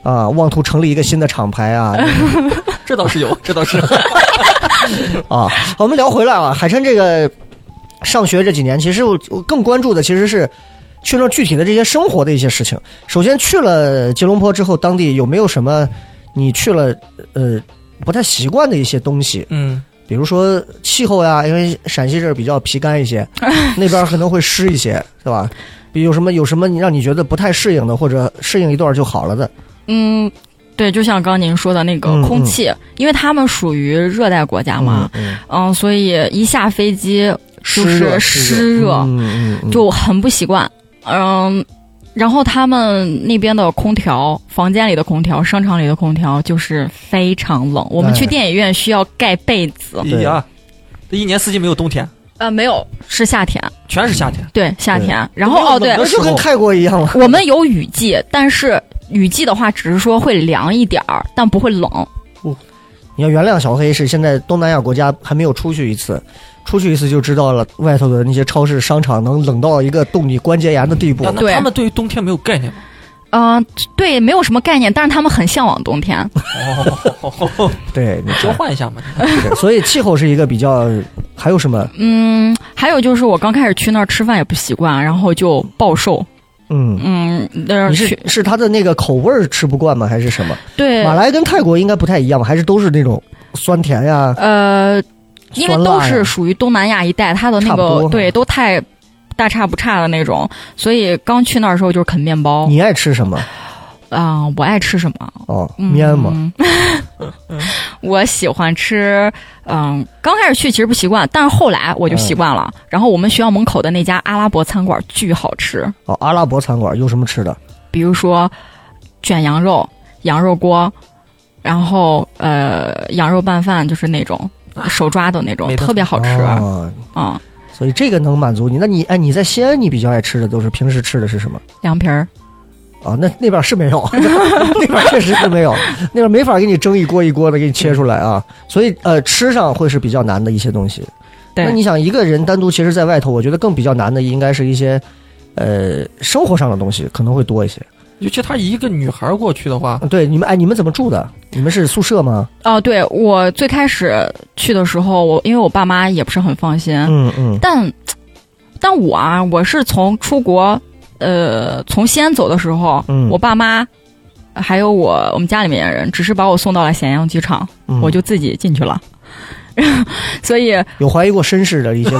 啊，妄图成立一个新的厂牌啊
这倒是有，这倒是
啊。好我们聊回来啊，海琛这个上学这几年，其实我我更关注的其实是去了具体的这些生活的一些事情。首先去了吉隆坡之后，当地有没有什么你去了呃不太习惯的一些东西？
嗯，
比如说气候呀，因为陕西这儿比较皮干一些，那边可能会湿一些，是吧？比有什么有什么让你觉得不太适应的，或者适应一段就好了的？
嗯，对，就像刚刚您说的那个
嗯
空气，因为他们属于热带国家嘛，
嗯，
嗯所以一下飞机就
湿热
是湿热，就很不习惯。嗯，然后他们那边的空调，房间里的空调，商场里的空调就是非常冷。我们去
哎
电影院需要盖被子，
对
哎呀，这一年四季没有冬天，
呃，没有，是夏天，
全是夏天。
对，夏天。然后哦，对
就跟泰国一样了。
我们有雨季，但是雨季的话，只是说会凉一点儿，但不会冷。
你要原谅小黑是现在东南亚国家还没有出去一次，出去一次就知道了，外头的那些超市、商场能冷到一个冻你关节炎的地步
呀。那
对
他们对于冬天没有概念吗？
嗯、对，没有什么概念，但是他们很向往冬天。
哦，
对，你
交换一下嘛。
所以气候是一个比较，还有什么？
嗯，还有就是我刚开始去那儿吃饭也不习惯，然后就暴瘦。
嗯，
嗯，那
你是是他的那个口味儿吃不惯吗？还是什么？
对
马来跟泰国应该不太一样吧？还是都是那种酸甜呀？
呃，因为都是属于东南亚一带，它的那个对都太大差不差的那种，所以刚去那儿的时候就是啃面包。
你爱吃什么？
啊、我爱吃什么？
哦，
嗯
面嘛。
我喜欢吃，嗯，刚开始去其实不习惯，但是后来我就习惯了。然后我们学校门口的那家阿拉伯餐馆巨好吃，
哦，阿拉伯餐馆有什么吃的？
比如说卷羊肉、羊肉锅，然后呃羊肉拌饭，就是那种手抓的那种，特别好吃。
啊
嗯，
所以这个能满足你。那你哎，你在西安，你比较爱吃的都是平时吃的是什么？
凉皮儿。
啊，那那边是 没有，那边确实是没有，那边没法给你蒸一锅一锅的给你切出来啊。所以呃，吃上会是比较难的一些东西。
对
那你想一个人单独其实在外头，我觉得更比较难的应该是一些呃生活上的东西可能会多一些。
尤其她一个女孩过去的话，
对，你们哎，你们怎么住的？你们是宿舍吗？
哦，对我最开始去的时候，我因为我爸妈也不是很放心，
嗯嗯
但但我啊，我是从出国，呃，从西安走的时候，
嗯
我爸妈还有我我们家里面的人，只是把我送到了咸阳机场，
嗯，
我就自己进去了。所以
有怀疑过身世的一些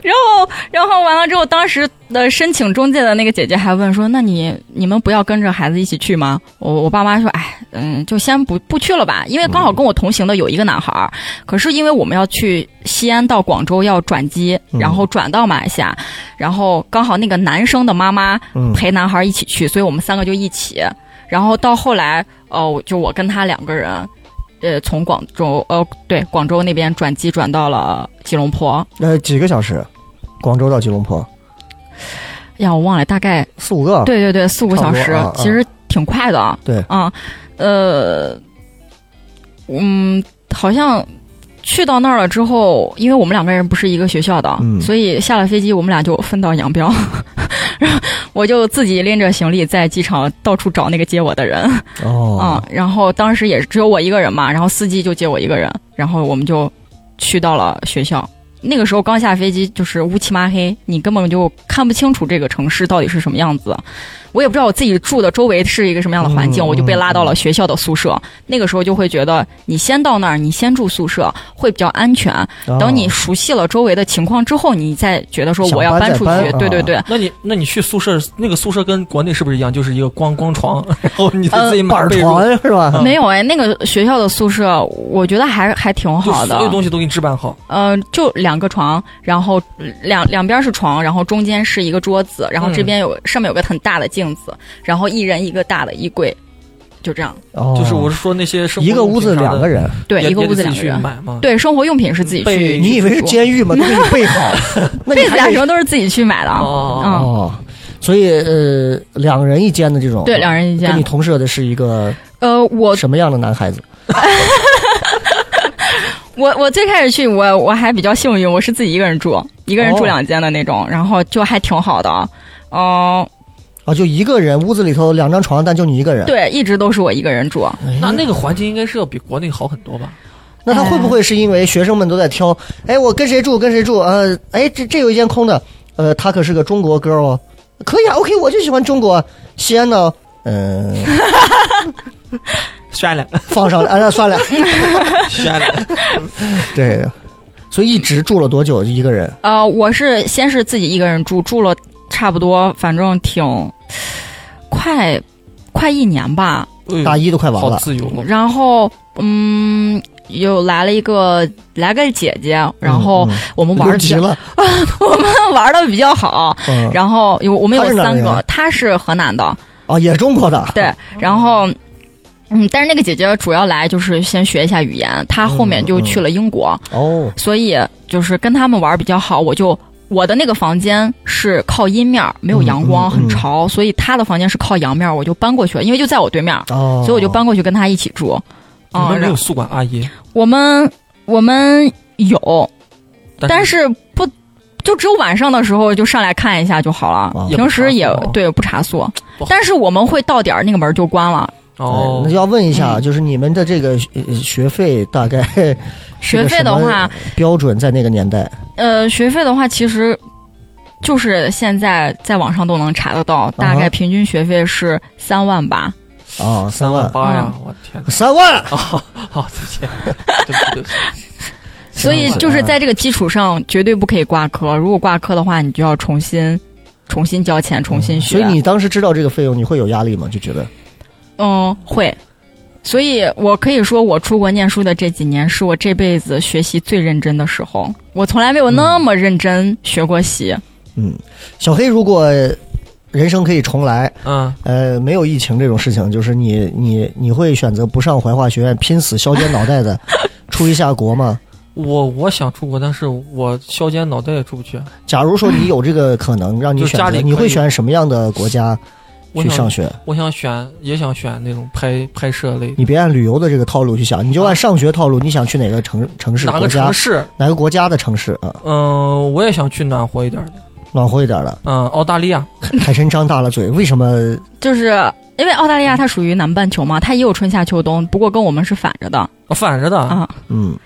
然后，然后完了之后，当时的申请中介的那个姐姐还问说：“那你你们不要跟着孩子一起去吗？”我我爸妈说：“哎，嗯，就先不不去了吧，因为刚好跟我同行的有一个男孩儿，可是因为我们要去西安到广州要转机，
嗯
然后转到马来西亚，然后刚好那个男生的妈妈
嗯
陪男孩儿一起去，所以我们三个就一起。然后到后来，哦，就我跟他两个人。”呃，从广州，呃，对，广州那边转机转到了吉隆坡，
呃，几个小时，广州到吉隆坡？
呀，我忘了，大概
四五个，
对对对，四五个小时其实挺快的。
对。
啊，呃，嗯，好像去到那儿了之后，因为我们两个人不是一个学校的，
嗯。
所以下了飞机，我们俩就分道扬镳。然后我就自己拎着行李在机场到处找那个接我的人，
哦
嗯，，然后当时也只有我一个人嘛，然后司机就接我一个人，然后我们就去到了学校。那个时候刚下飞机，就是乌漆麻黑，你根本就看不清楚这个城市到底是什么样子。我也不知道我自己住的周围是一个什么样的环境，
嗯
我就被拉到了学校的宿舍。那个时候就会觉得，你先到那儿，你先住宿舍会比较安全。
哦
等你熟悉了周围的情况之后，你再觉得说我要搬出去。对对
啊
对，
那你那你去宿舍那个宿舍跟国内是不是一样？就是一个光光床，然后你自己买
板
被
床
褥，
是吧？
嗯
没有哎，那个学校的宿舍我觉得还还挺好的。
所有东西都给你置办好。
呃，就两个床，然后两两边是床，然后中间是一个桌子，然后这边有、上面有个很大的镜子，然后一人一个大的衣柜，就这样。
哦
就是我是说那些生活
一个屋子两个，人，
对，一个屋子两个人。
买吗。
对，生活用品是自己去。
你以为是监狱吗？都给你备好，那你
被子什么都是自己去买的。
哦
嗯，
哦，所以呃，两人一间的这种，
对，两人一间
跟你。同舍的是一个
呃，我
什么样的男孩子？
我我最开始去，我我还比较幸运，我是自己一个人住，一个人住
哦
两间的那种，然后就还挺好的。嗯、
啊，就一个人，屋子里头两张床，但就你一个人。
对，一直都是我一个人住。
哎
那那个环境应该是要比国内好很多吧？
那他会不会是因为学生们都在挑？哎，我跟谁住？跟谁住？呃，哎，这这有一间空的，呃，他可是个中国 girl 哦，可以啊，OK，我就喜欢中国。西安呢？嗯、
算了，
放上来，啊，那算了。
算了，
对，所以一直住了多久？一个人？
呃，我是先是自己一个人住，住了差不多，反正挺快快一年吧。
大一都快完
好
了。
自由了。
然后，嗯，又来了一个来个姐姐，然后
嗯
我们玩的
又急了。
我们玩的 比较好。
嗯，
然后有我们有
她是哪
三个
人，
她是河南的，
啊，也是中国的。
对，然后。嗯，但是那个姐姐主要来就是先学一下语言，她后面就去了英国，
哦，
所以就是跟他们玩比较好。我就我的那个房间是靠阴面儿，没有阳光，
嗯嗯
很潮，所以他的房间是靠阳面儿，我就搬过去了，因为就在我对面所以我就搬过去跟他一起住。啊、
你们没有宿管阿姨，
我们我们有，但
但
是不就只有晚上的时候就上来看一下就好了，
哦
平时也对不查宿，但是我们会到点儿那个门儿就关了。
哦
哎那就要问一下，
嗯
就是你们的这个呃学费大概
学费的话，
标准在那个年代
呃，学费的话其实。就是现在在网上都能查得到，大概平均学费是三万吧。
啊，三
三
万，
八呀！我天哪！
三万，
好，对不起，对不，对。
所以就是在这个基础上，绝对不可以挂科。如果挂科的话，你就要重新、重新交钱，重新学。
所以你当时知道这个费用，你会有压力吗？就觉得
嗯会。所以我可以说，我出国念书的这几年是我这辈子学习最认真的时候。我从来没有那么认真学过习。
嗯，小黑，如果人生可以重来，
嗯，
呃，没有疫情这种事情，就是你你你会选择不上怀化学院，拼死削尖脑袋的 出一下国吗？
我我想出国，但是我削尖脑袋也出不去。
假如说你有这个可能，让你选择，你会选什么样的国家去上学？
我想选，也想选那种拍拍摄类。
你别按旅游的这个套路去想，你就按上学套路，你想去哪个城城市、
哪个城、市？
哪个国家的城市啊？
嗯，我也想去暖和一点的。
暖和一点的。
嗯，澳大利亚。
海参张大了嘴，为什么？
就是因为澳大利亚它属于南半球嘛，它也有春夏秋冬，不过跟我们是反着的
哦反着的。
啊。
嗯，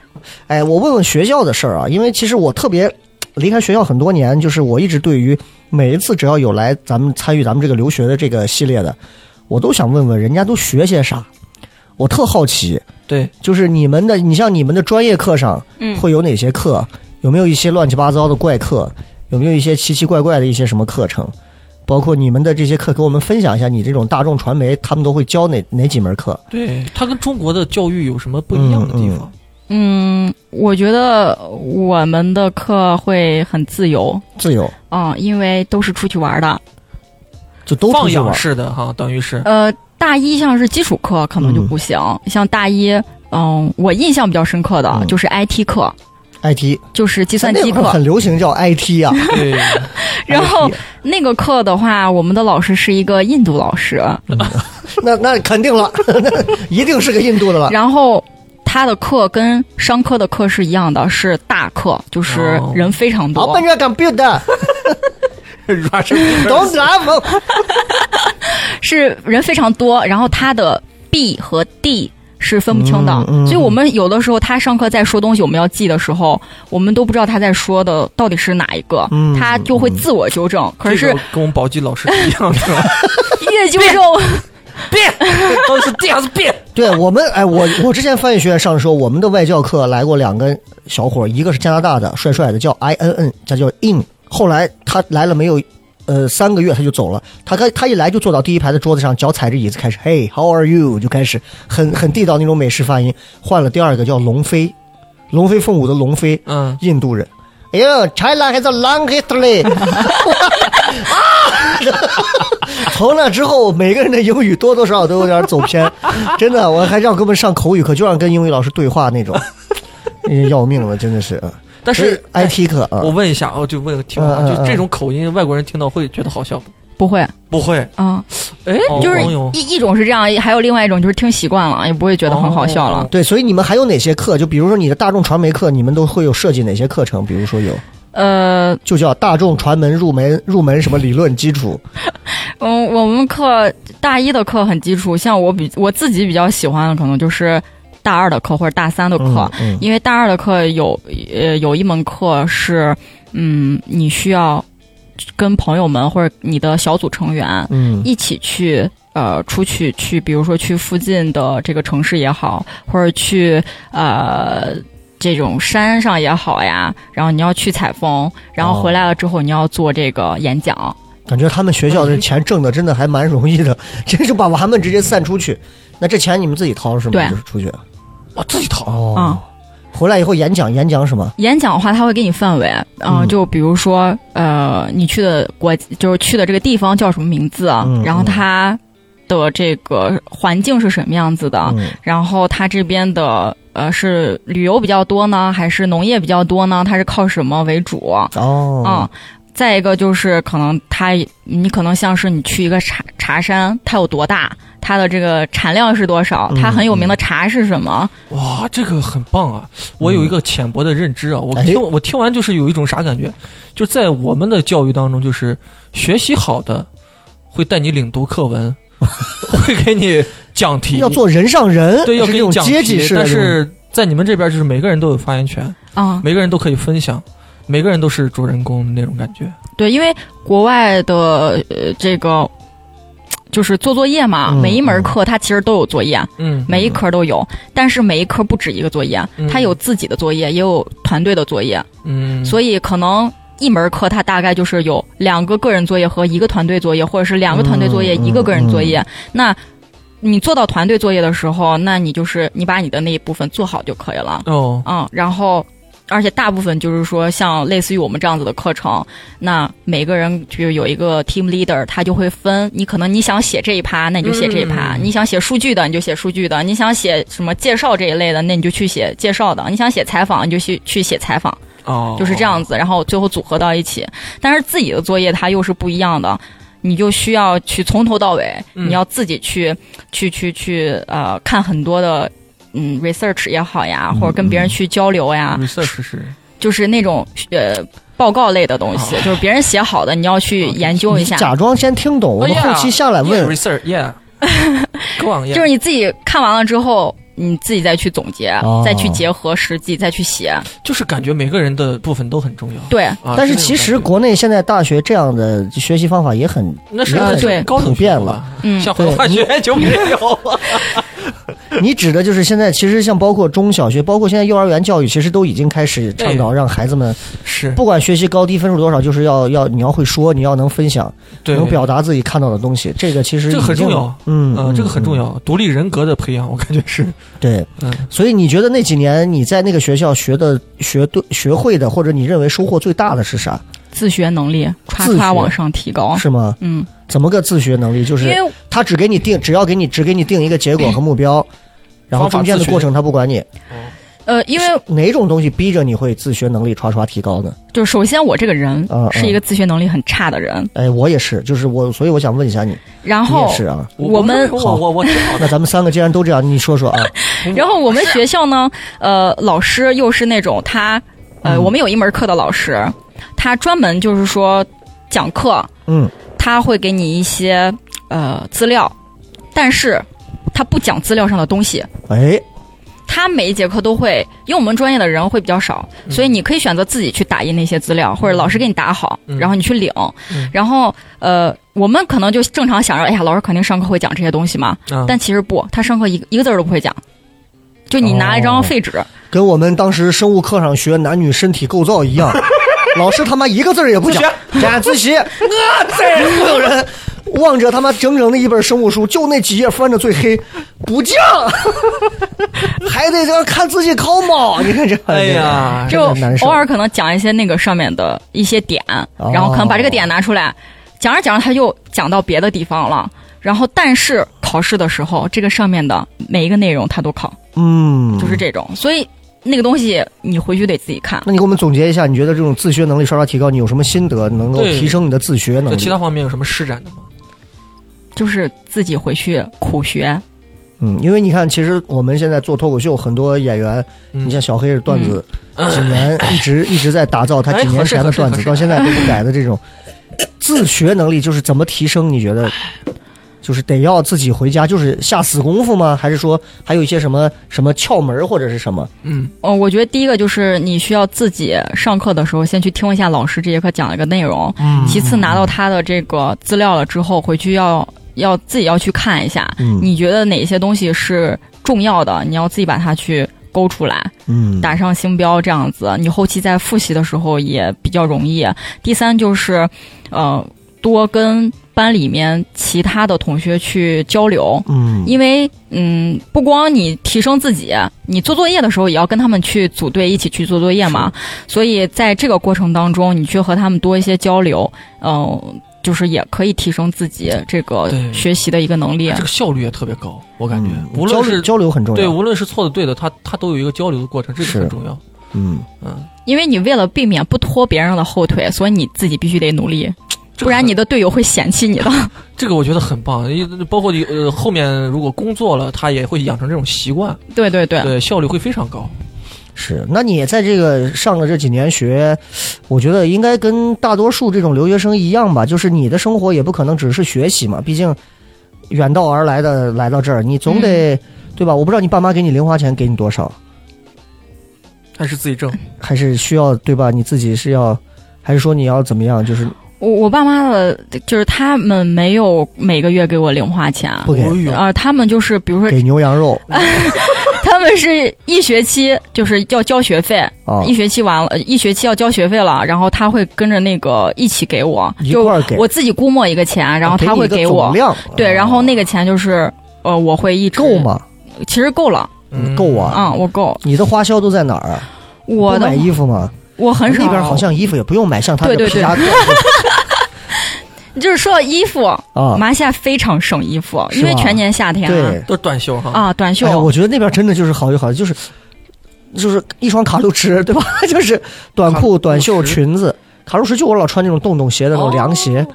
哎，我问问学校的事儿啊，因为其实我特别离开学校很多年，就是我一直对于每一次只要有来咱们参与咱们这个留学的这个系列的，我都想问问人家都学些啥。我特好奇，
对，
就是你们的，你像你们的专业课上
嗯，
会有哪些课？有没有一些乱七八糟的怪课？有没有一些奇奇怪怪的一些什么课程？包括你们的这些课，给我们分享一下。你这种大众传媒，他们都会教哪哪几门课？
对，它跟中国的教育有什么不一样的地方？
嗯，我觉得我们的课会很自由，
自由。
嗯，因为都是出去玩的。
就都出
放养。式的哈，等于是。
呃，大一像是基础课可能就不行，像大一，嗯，我印象比较深刻的
嗯。
就是 IT 课
，IT
就是计算机课。
很。流行叫 IT 啊。
对，
然后那个课的话，我们的老师是一个印度老师，
那那肯定了，那一定是个印度的了。
然后他的课跟商科的课是一样的，是大课，就是
哦
人非常多。
Open your computer,
软式
don't laugh。
是人非常多，然后他的 B 和 D 是分不清的，
嗯嗯
所以我们有的时候他上课在说东西，我们要记的时候，我们都不知道他在说的到底是哪一个，
嗯
他就会自我纠正。可是
跟我们宝鸡老师是一样的，是吧？
越纠正，
变，到底是这样子变？
对我们，哎，我我之前翻译学院上的时候，我们的外教课来过两个小伙，一个是加拿大的，帅帅的，叫 I N N，他叫 In。后来他来了没有，呃，三个月他就走了。他他他一来就坐到第一排的桌子上，脚踩着椅子开始，Hey how are you？就开始很很地道那种美式发音。换了第二个叫龙飞，龙飞凤舞的龙飞，
嗯，
印度人。哎呦，China has a long history 啊！从那之后，每个人的英语多多少少都有点走偏，真的，我还让哥们上口语课，就让跟英语老师对话那种，哎要命了，真的是。
但是
IT 课啊
我，问一下，我就问个题外话，就这种口音，外国人听到会觉得好笑不？
不会，
不会，
啊，
哎，
就是一一种是这样，还有另外一种就是听习惯了，也不会觉得很好笑了。
哦
对，所以你们还有哪些课？就比如说你的大众传媒课，你们都会有设计哪些课程？比如说有，
呃，
就叫大众传媒入门入门什么理论基础，
嗯，我们课大一的课很基础，像我比我自己比较喜欢的，可能就是大二的课或者大三的课，
嗯。
因为大二的课有呃有一门课是，嗯，你需要跟朋友们或者你的小组成员
嗯
一起去。呃，出去去，比如说去附近的这个城市也好，或者去呃这种山上也好呀，然后你要去采风，然后回来了之后你要做这个演讲，
感觉他们学校的钱挣的真的还蛮容易的，真是把娃们直接散出去。那这钱你们自己掏是吗？
对
就是出去。
我自己掏。
哦，
嗯
回来以后演讲，演讲什么？
演讲的话，他会给你范围，嗯、
嗯
就比如说，呃，你去的国就是去的这个地方叫什么名字，啊
嗯
然后它的这个环境是什么样子的，
嗯
然后它这边的呃是旅游比较多呢，还是农业比较多呢？它是靠什么为主？
哦，
嗯，再一个就是可能它，你可能像是你去一个茶茶山，它有多大？它的这个产量是多少？它很有名的茶是什么？
哇，这个很棒啊！我有一个浅薄的认知啊，我
哎
听我听完就是有一种啥感觉，就在我们的教育当中，就是学习好的会带你领读课文，会给你讲题，
要做人上人，
对，要给你讲
阶级
题，
式的。
但是在你们这边就是每个人都有发言权，
啊、
每个人都可以分享，每个人都是主人公的那种感觉。
对，因为国外的呃这个就是做作业嘛，
嗯
每一门课它其实都有作业，
嗯，
每一科都有，但是每一科不止一个作业，
嗯
它有自己的作业，也有团队的作业，
嗯，
所以可能。一门课它大概就是有两个个人作业和一个团队作业，或者是两个团队作业、
嗯
一个个人作业。那你做到团队作业的时候，那你就是你把你的那一部分做好就可以了。
哦，
嗯，然后而且大部分就是说，像类似于我们这样子的课程，那每个人就有一个 team leader，他就会分，你可能你想写这一趴，那你就写这一趴；
嗯
你想写数据的，你就写数据的；你想写什么介绍这一类的，那你就去写介绍的；你想写采访，你就去去写采访，
哦，
就是这样子，然后最后组合到一起。但是自己的作业它又是不一样的。你就需要去从头到尾，
嗯
你要自己去去去去呃看很多的嗯 research 也好呀，或者跟别人去交流呀
，research 是。
就是那种呃报告类的东西，就是别人写好的，你要去研究一下。
假装先听懂，我们
Oh.
后期下来
Yeah,
问。
research yeah，
就是你自己看完了之后，你自己再去总结，
哦。
再去结合实际，再去写。
就是感觉每个人的部分都很重要。
对，
啊，
但是其实国内现在大学这样的学习方法也很
那是
呃对
高
遍了，
嗯，
像文化学就没有了。
你指的就是现在，其实像包括中小学，包括现在幼儿园教育，其实都已经开始倡导让孩子们，
是
不管学习高低分数多少，就是要要你要会说，你要能分享，
对
能表达自己看到的东西，这个其实
这个很重要
嗯
嗯，这个很重
要。
要，独立人格的培养，我感觉是，
对，
嗯，
所以你觉得那几年你在那个学校学的、学对、学会的，或者你认为收获最大的是啥？
自学能力歘
自学
歘往上提高。
是吗？
嗯，
怎么个自学能力？就是
因为
他只给你定，只要给你只给你定一个结果和目标，然后中间的过程他不管你。
呃，因为
哪种东西逼着你会自学能力唰唰提高呢？
就首先我这个人是一个自学能力很差的人，
哎，我也是，就是我，所以我想问一下你，
然后
也是啊？
我们
我我我挺好的，
那咱们三个既然都这样，你说说啊？
然后我们学校呢，呃，老师又是那种他，呃，
嗯
我们有一门课的老师，他专门就是说讲课，
嗯，
他会给你一些呃资料，但是他不讲资料上的东西。
哎，
他每一节课都会，因为我们专业的人会比较少，所以你可以选择自己去打印那些资料，或者老师给你打好，
嗯。
然后你去领。
嗯。
然后呃，我们可能就正常想着，哎呀，老师肯定上课会讲这些东西嘛，
啊。
但其实不，他上课一个一个字儿都不会讲。就你拿一
哦。
张废纸，
跟我们当时生物课上学男女身体构造一样，老师他妈一个字儿也不讲，晚自习，我在所有人望着他妈整整的一本生物书，就那几页翻着最黑，不降，还得这看自己考猫，你看这，
哎呀
就偶尔可能讲一些那个上面的一些点，
哦
然后可能把这个点拿出来，讲着讲着他又讲到别的地方了。然后，但是考试的时候，这个上面的每一个内容他都考，
嗯，
就是这种。所以那个东西你回去得自己看。
那你给我们总结一下，你觉得这种自学能力刷刷提高，你有什么心得能够提升你的自学能力？
在其他方面有什么施展的吗？
就是自己回去苦学。
嗯，因为你看，其实我们现在做脱口秀，很多演员，
嗯
你像小黑是段子，几年一直一直在打造他几年前的段子，到现在都不改的这种自学能力，就是怎么提升？你觉得？就是得要自己回家，就是下死功夫吗？还是说还有一些什么什么窍门或者是什么？
嗯，
哦，我觉得第一个就是你需要自己上课的时候先去听一下老师这节课讲了个内容，
嗯
其次拿到他的这个资料了之后，回去要要自己要去看一下，
嗯。
你觉得哪些东西是重要的，你要自己把它去勾出来，
嗯。
打上星标，这样子你后期在复习的时候也比较容易。第三就是，呃，多跟班里面其他的同学去交流，
嗯。
因为嗯，不光你提升自己，你做作业的时候也要跟他们去组队一起去做作业嘛。所以在这个过程当中，你去和他们多一些交流，嗯、就是也可以提升自己这个学习的一个能力。
这个效率也特别高，我感觉，
嗯
无论是
交流很重要。
对，无论是错的对的，他他都有一个交流的过程，这个
是
很重要。
嗯，
嗯，
因为你为了避免不拖别人的后腿，所以你自己必须得努力，不然你的队友会嫌弃你的。
这个我觉得很棒，因包括你呃后面如果工作了，他也会养成这种习惯，
对对对，
对，效率会非常高。
是。那你在这个上了这几年学，我觉得应该跟大多数这种留学生一样吧，就是你的生活也不可能只是学习嘛，毕竟远道而来的来到这儿，你总得、对吧？我不知道你爸妈给你零花钱给你多少，
还是自己挣，
还是需要对吧？你自己是要，还是说你要怎么样？就是
我我爸妈的，就是他们没有每个月给我零花钱。
不给
啊、他们就是比如说，
给牛羊肉
他们是一学期就是要交学费，
啊，
一学期完了，呃一学期要交学费了，然后他会跟着那个一起给我，就
一块儿给，
我自己估摸一个钱，然后他会
给
我，对，然后
啊
那个钱就是呃，我会一直
够？吗？
其实够了，
嗯
够啊！
嗯，我够，
你的花销都在哪儿啊？
我的
买衣服吗？
我很少
那边好像衣服也不用买，像他这
对对对
皮夹克
就是说到衣服，
啊，
马来西亚非常省衣服，因为全年夏天啊
对。
都是短袖哈。
啊，短袖
哎，我觉得那边真的就是好就好，就是就是一双卡路驰，对吧？就是短裤、短袖、裙子。卡路驰就我老穿那种洞洞鞋的那种凉鞋，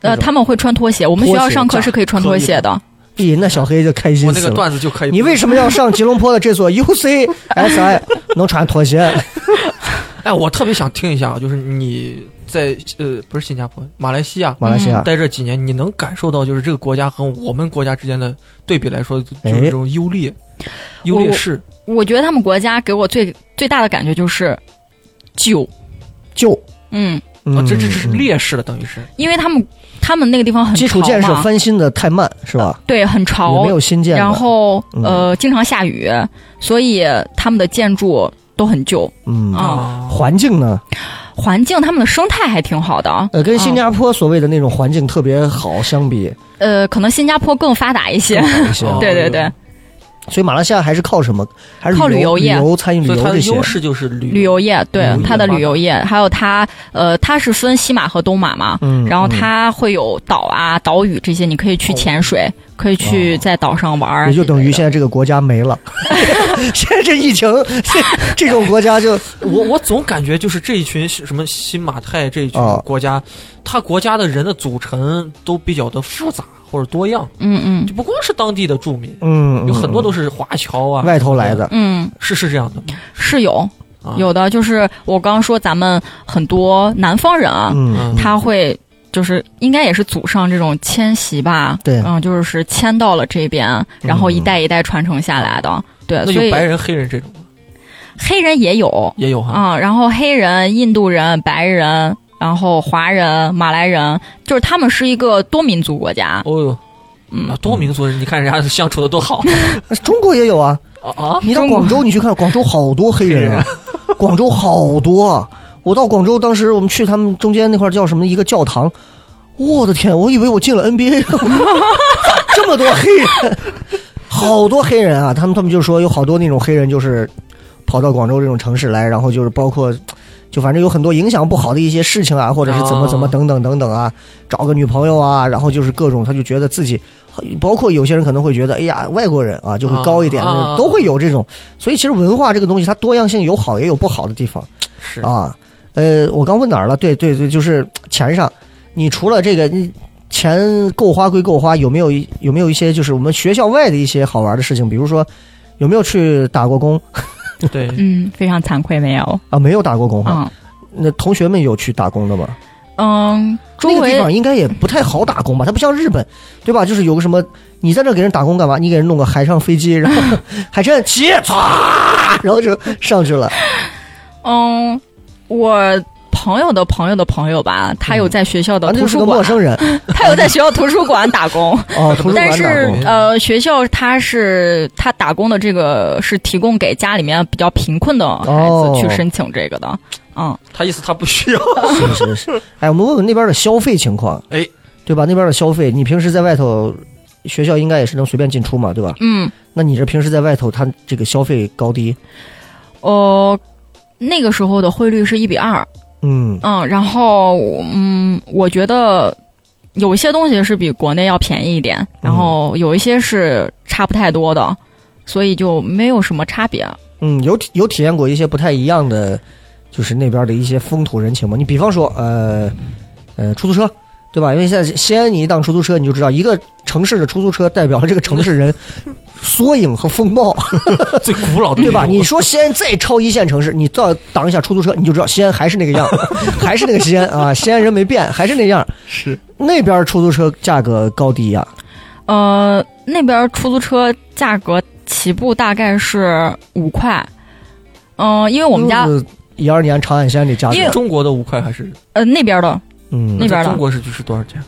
那
呃，他们会穿拖鞋，我们学校上课是可以穿拖鞋的。
咦，那小黑就开心
我那个
死了。
段子就可以。
你为什么要上吉隆坡的这所 UCSI 能穿拖鞋？
哎，我特别想听一下啊，就是你在呃不是新加坡，马来西亚
马来西亚
待这几年，你能感受到就是这个国家和我们国家之间的对比来说，就是这种优劣、优劣势。
我觉得他们国家给我最最大的感觉就是旧，
旧
嗯，
啊，这这这是
嗯
劣势了，等于是。
因为他们他们那个地方很
基础建设翻新的太慢，是吧？
对，很潮，
也没有新建。
然后
嗯
呃，经常下雨，所以他们的建筑都很旧
嗯，
啊。
环境呢？
环境，他们的生态还挺好的啊。
呃，跟新加坡所谓的那种环境特别好相比，
呃，可能新加坡更发达一些。
一些。
哦
对对对，
所以马来西亚还是靠什么？还是
靠旅
旅
游业
旅游参与旅
所以它
游这些
的优。势就是旅
旅游业，对它的旅游业，还有它呃，它是分西马和东马嘛。
嗯，
然后
嗯
它会有岛啊、岛屿这些，你可以去潜水，可以去在岛上玩
也就等于现在这个国家没了。现在这疫情，这这种国家就
我我总感觉就是这一群什么新马泰这一群
哦。
国家，它国家的人的组成都比较的复杂或者多样，
嗯嗯。
就不光是当地的住民，
嗯，
有很多都
是
是华侨啊，
外头来的。
嗯，
是是这样的吗？
是有
啊。
有的，就是我刚刚说咱们很多南方人啊，
嗯，
他会就是应该也是祖上这种迁徙吧，
对。
嗯，就是迁到了这边，然后一代一代传承下来的，对，所以
白人、黑人这种吗？
黑人也有。
也有哈。
嗯、然后黑人、印度人、白人，然后华人、马来人，就是他们是一个多民族国家，
哦哟，
嗯。
啊，多民族，你看人家相处的多好。
中国也有啊。
啊啊！
你到广州，你去看广州好多黑人啊，广州好多啊。我到广州，当时我们去他们中间那块叫什么一个教堂，我的天，我以为我进了 NBA，这么多黑人，好多黑人啊！他们他们就说有好多那种黑人就是跑到广州这种城市来，然后就是包括。就反正有很多影响不好的一些事情啊，或者是怎么怎么
哦
等等等等啊，找个女朋友啊，然后就是各种，他就觉得自己，包括有些人可能会觉得，哎呀，外国人啊就会高一点，
啊
都会有这种。所以其实文化这个东西，它多样性有好也有不好的地方
是
啊。呃，我刚问哪儿了？对对对，就是钱上，你除了这个，你钱够花归够花，有没有一有没有一些就是我们学校外的一些好玩的事情？比如说有没有去打过工
对，
嗯，非常惭愧没有，
啊？没有打过工哈。
嗯
那同学们有去打工的吗？
嗯，周围
那个地方应该也不太好打工吧？它不像日本，对吧？就是有个什么，你在这给人打工干嘛？你给人弄个海上飞机，然后 海参起，唰，然后就上去了。
嗯，我朋友的朋友的朋友吧，他有在学校的图书馆，
个陌生人
他有在学校图书馆打工，
哦，图书馆打
但是。呃，学校他是他打工的这个是提供给家里面比较贫困的孩
哦
子去申请这个的，嗯，
他意思他不需要。
是是是。哎，我们问问那边的消费情况，
哎，
对吧？那边的消费，你平时在外头，学校应该也是能随便进出嘛，对吧？
嗯，
那你这平时在外头，他这个消费高低？
呃，那个时候的汇率是一比二，
嗯
嗯，然后嗯，我觉得有一些东西是比国内要便宜一点，然后有一些是差不太多的，所以就没有什么差别。
嗯，有体有体验过一些不太一样的，就是那边的一些风土人情吗？你比方说，呃呃，出租车。对吧？因为现在西安，你一当出租车，你就知道一个城市的出租车代表了这个城市人 缩影和风貌。
最古老的
对吧？你说西安再超一线城市，你到挡一下出租车，你就知道西安还是那个样，还是那个西安啊，西安人没变，还是那样。
是
那边出租车价格高低呀、
呃，那边出租车价格起步大概是五块，嗯、因为我们家
是一二年长安县的价格
因为，
中国的五块还是
呃那边的
嗯，
那边的
中国是就是多少钱？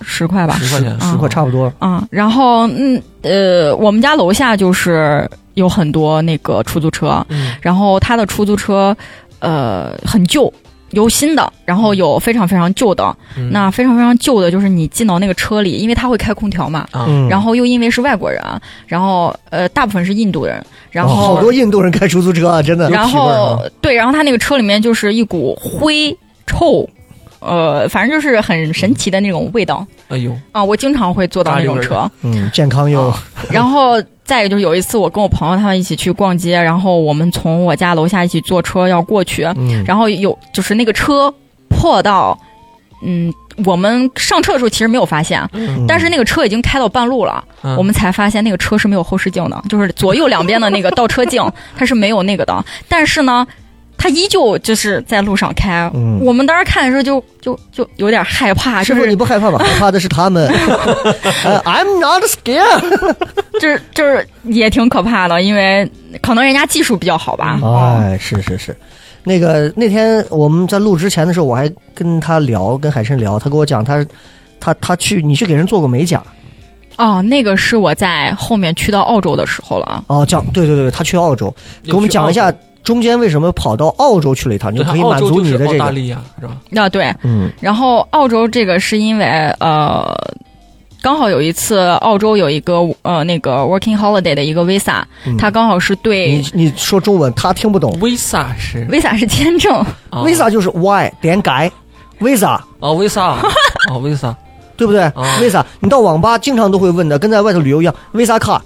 十块吧，
十块钱，
十块差不多。
啊、然后嗯呃，我们家楼下就是有很多那个出租车，
嗯
然后他的出租车呃很旧。有新的，然后有非常非常旧的。
嗯
那非常非常旧的，就是你进到那个车里，因为他会开空调嘛，
啊，
嗯，
然后又因为是外国人，然后呃大部分是印度人，然
哦
后、
好多印度人开出租车啊，真的。
然后
吗
对，然后他那个车里面就是一股灰臭，呃，反正就是很神奇的那种味道。
哎呦，
啊。我经常会坐到那种车，
嗯，健康又
然后再一个就是有一次我跟我朋友他们一起去逛街，然后我们从我家楼下一起坐车要过去，
嗯。
然后有就是那个车破到，嗯，我们上车的时候其实没有发现，
嗯。
但是那个车已经开到半路了，
嗯。
我们才发现那个车是没有后视镜的，就是左右两边的那个倒车镜它是没有那个的，但是呢。它依旧就是在路上开，
嗯
我们当时看的时候就就就有点害怕，
师傅
就是
你不害怕吧？害怕的是他们。呃 I'm not scared。
就是就是也挺可怕的，因为可能人家技术比较好吧。
哎，是是是，那个那天我们在录之前的时候，我还跟他聊，跟海参聊，他跟我讲他他他去你去给人做过美甲
哦，那个是我在后面去到澳洲的时候了。
哦，讲对对对，他去澳洲，给我们讲一下中间为什么跑到澳洲去了一趟，就可以满足你的这个，
澳大利亚是吧？
啊，对，
嗯。
然后澳洲这个是因为呃，刚好有一次澳洲有一个呃那个 working holiday 的一个 visa，、
嗯。
它刚好是对
你你说中文他听不懂。
Visa 是
？visa 是签证，
啊
，visa 就是 y 点改。visa。
哦 Visa 哦 Visa
对不对、
啊
v i s a 你到网吧经常都会问的，跟在外头旅游一样，Visa 卡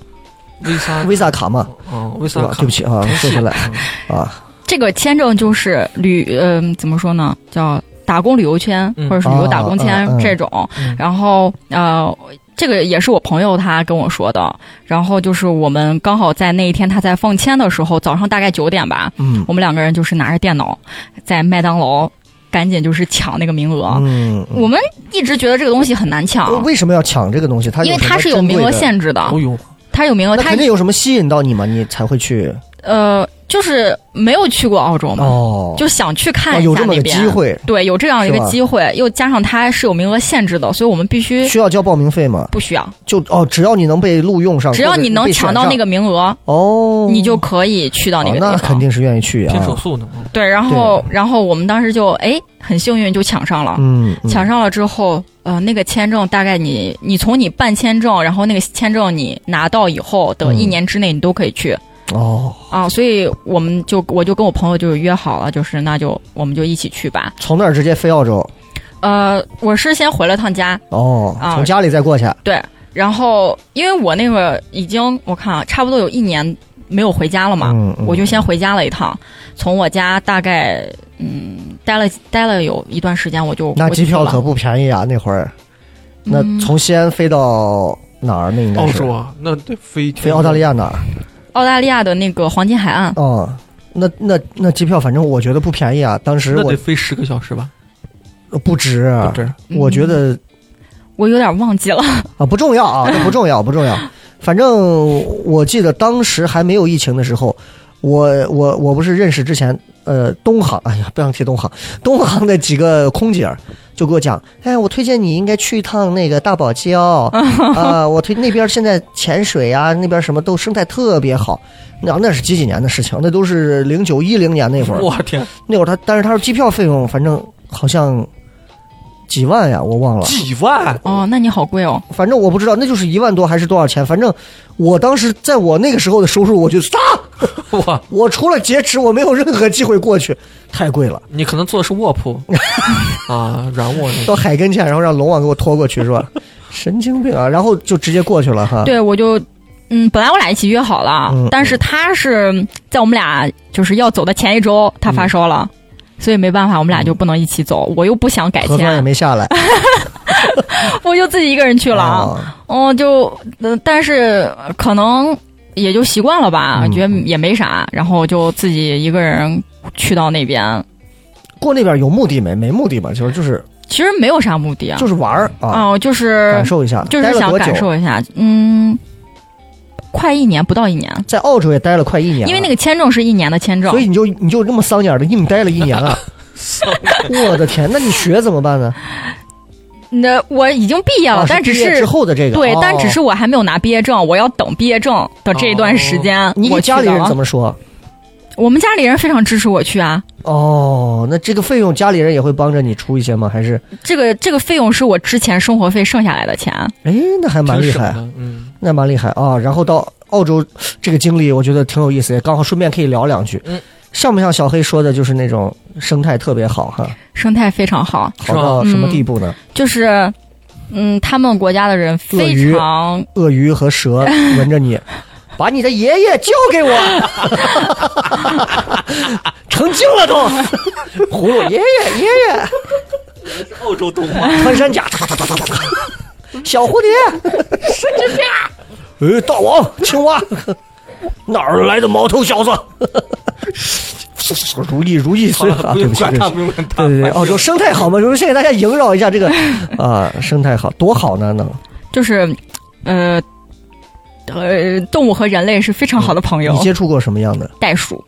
Visa，Visa 卡嘛，
哦
对
Visa？卡
对不起啊，说回来 啊，
这个签证就是旅嗯、怎么说呢，叫打工旅游签
嗯。
或者是旅游打工签、这种，
嗯
然后呃。这个也是我朋友他跟我说的，然后就是我们刚好在那一天他在放签的时候，早上大概九点吧，
嗯。
我们两个人就是拿着电脑在麦当劳赶紧就是抢那个名额。
嗯，
我们一直觉得这个东西很难抢，
为什么要抢这个东西？它
因为它是有名额限制的。
哦，呦
它有名额，
他肯定有什么吸引到你嘛，你才会去
呃就是没有去过澳洲嘛，
哦，
就想去看
哦
一
有这么个
下那边。
机会，
对，有这样一个机会，又加上它是有名额限制的，所以我们必须
需要交报名费吗？
不需要，
就哦，只要你能被录用上，
只要你能抢到那
个
个名额，
哦，
你就可以去到那
哦
个地方。
那肯定是愿意去啊。
拼手，速呢，嗯
对，然后然后我们当时就哎很幸运就抢上了。
嗯，嗯。
抢上了之后，呃，那个签证大概你你从你办签证，然后那个签证你拿到以后的
嗯。
一年之内，你都可以去、
哦，
啊。所以我们就我就跟我朋友就约好了，就是那就我们就一起去吧。
从那儿直接飞澳洲，
呃，我是先回了趟家，
哦，
啊
从家里再过去，
对，然后因为我那个已经我看啊，差不多有一年没有回家了嘛，
嗯嗯
我就先回家了一趟，从我家大概嗯待了待了有一段时间，我就
那机票可不便宜啊，那会儿，那
嗯
从西安飞到哪儿？那应该是
澳洲啊，那得飞
飞澳大利
亚，
亚哪儿？
澳大利亚的那个黄金海岸。
哦，那那那机票反正我觉得不便宜啊，当时
那
我
得飞十个小时吧？
呃不值，
不止，
我觉得
我有点忘记了，
啊不重要啊，这不重要不重要，反正我记得当时还没有疫情的时候，我我我不是认识之前呃东航，哎呀不想提东航，东航的几个空姐就给我讲，哎，我推荐你应该去一趟那个大堡礁啊、我推那边现在潜水啊，那边什么都生态特别好。那那是几几年的事情，那都是零九一零年那会儿，
我天，
那会儿他，但是他说机票费用反正好像几万呀，我忘了。
几万？
哦，那你好贵哦。
反正我不知道，那就是一万多还是多少钱？反正我当时在我那个时候的收入，我就撒，
哇，
我除了劫持，我没有任何机会过去，太贵了。
你可能坐的是卧铺 啊，软卧那
到。海跟前，然后让龙王给我拖过去，是吧？神经病啊！然后就直接过去了哈。
对，我就嗯，本来我俩一起约好了，
嗯
但是他是在我们俩就是要走的前一周，他发烧了。所以没办法，我们俩就不能一起走。我又不想改
核酸也，没下来，
我就自己一个人去了。
啊
哦，就呃，但是呃可能也就习惯了吧，
嗯
觉得也没啥，然后就自己一个人去到那边。
过那边有目的没？没目的吧，就是就是
其实没有啥目的啊，
就是玩儿啊，
哦，就是
感受一下。
就是想感受一下，嗯，快一年不到一年，
在澳洲也待了快一年，
因为那个签证是一年的签证
所，以你就你就这么丧眼的硬待了一年啊！我的天，那你学怎么办呢？
那我已经毕业了，
啊
但只
毕业之后的这个，
对，
哦
但只是我还没有拿毕业证，我要等毕业证的这一段时间。
你
我
家里人怎么说？
我们家里人非常支持我去啊。
哦，那这个费用家里人也会帮着你出一些吗？还是
这个这个费用是我之前生活费剩下来的钱。
哎，那还蛮厉害，
嗯，
那蛮厉害啊！然后到澳洲这个经历，我觉得挺有意思，也刚好顺便可以聊两句。
嗯，
像不像小黑说的，就是那种生态特别好哈？
生态非常好，
好到什么地步呢？
就是，嗯，他们国家的人非常
鳄鱼和蛇闻着你，把你的爷爷交给我，成精了都，葫芦爷爷爷爷，
澳洲动画，
穿山甲，小蝴蝶，神经病，呃，大王，青蛙，哪儿来的毛头小子？如意如意随啊！对不起，对对对对，澳洲生态好吗？就是先给大家萦绕一下这个 啊，生态好多好呢，能
就是，呃。呃，动物和人类是非常好的朋友
你。接触过什么样的？
袋鼠，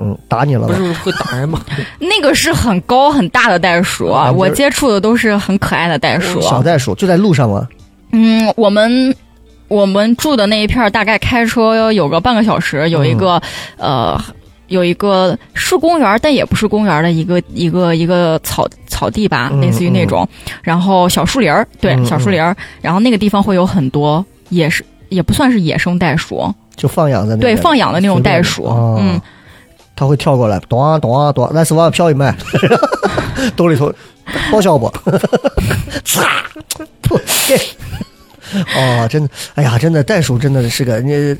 嗯，打你了吧？
不是会打人吗？
那个是很高很大的袋鼠，
啊就是
我接触的都是很可爱的袋鼠。
小袋鼠就在路上吗？
嗯，我们我们住的那一片大概开车有个半个小时，有一个、呃。有一个是公园，但也不是公园的一个一个一个草草地吧，
嗯
类似于那种。然后小树林儿，对，
嗯
小树林儿。然后那个地方会有很多，野生也不算是野生袋鼠，
就放养的那
对，放养的那种袋鼠。
哦
嗯，
它会跳过来，咚啊咚啊咚，来十万票一卖，兜里头报销不？擦，噗 嘿 哦，真的，哎呀，真的袋鼠真的是个你。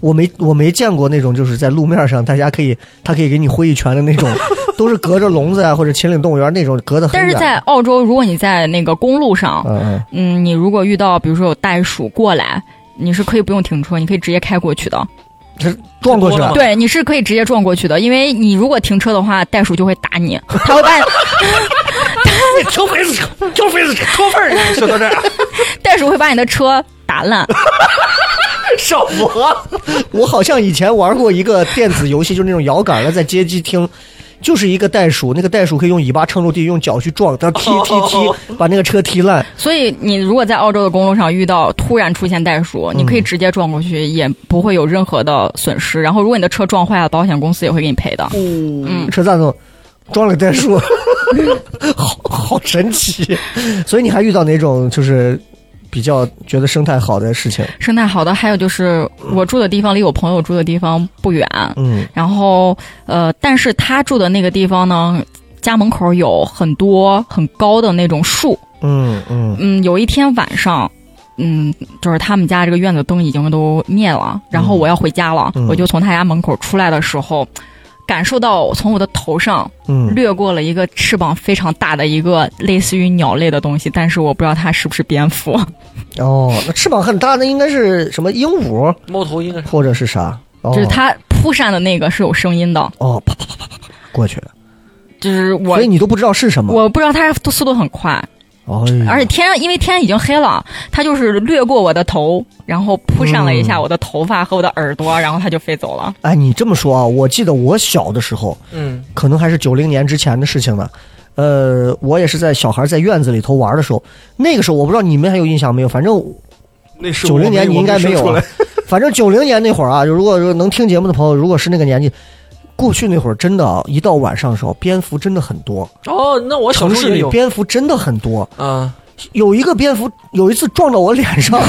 我没我没见过那种就是在路面上，大家可以它可以给你挥一拳的那种，都是隔着笼子啊或者秦岭动物园那种隔的很。
但是在澳洲，如果你在那个公路上，
嗯
你如果遇到比如说有袋鼠过来，你是可以不用停车，你可以直接开过去的。
这撞过去了
对，你是可以直接撞过去的，因为你如果停车的话，袋鼠就会打你，它会把你
挑肥子车，挑肥子车，脱份儿。说到这儿，
袋鼠会把你的车打烂。
少我，我好像以前玩过一个电子游戏，就是那种摇杆的，在街机厅，就是一个袋鼠，那个袋鼠可以用尾巴撑住地，用脚去撞，它踢踢踢，把那个车踢烂。
所以你如果在澳洲的公路上遇到突然出现袋鼠，你可以直接撞过去，也不会有任何的损失。然后如果你的车撞坏了，保险公司也会给你赔的。
嗯，车站中装了袋鼠，好好神奇。所以你还遇到哪种就是比较觉得生态好的事情？
生态好的还有就是我住的地方离我朋友住的地方不远，
嗯
然后呃，但是他住的那个地方呢，家门口有很多很高的那种树。
嗯嗯
嗯，有一天晚上，嗯，就是他们家这个院子灯已经都灭了，然后我要回家了，
嗯
我就从他家门口出来的时候，感受到从我的头上
嗯，
掠过了一个翅膀非常大的一个类似于鸟类的东西，但是我不知道它是不是蝙蝠。
哦，那翅膀很大，那应该是什么鹦鹉？
猫头鹰啊，
或者是啥？哦。
就是它扑扇的那个是有声音的，
哦，啪啪啪啪啪啪过去了，
就是我
所以你都不知道是什么。
我不知道它速度很快，
哦，
而且天因为天已经黑了，它就是掠过我的头，然后扑扇了一下我的头发和我的耳朵，然后它就飞走了。
哎，你这么说啊，我记得我小的时候，
嗯，
可能还是九零年之前的事情呢。呃，我也是在小孩在院子里头玩的时候，那个时候我不知道你们还有印象没有，反正
那是
九零年你应该没有啊。反正九零年那会儿啊，如果说能听节目的朋友，如果是那个年纪，过去那会儿真的啊，一到晚上的时候，蝙蝠真的很多，
哦，那我小
城市里蝙蝠真的很多。
啊，
有一个蝙蝠有一次撞到我脸上，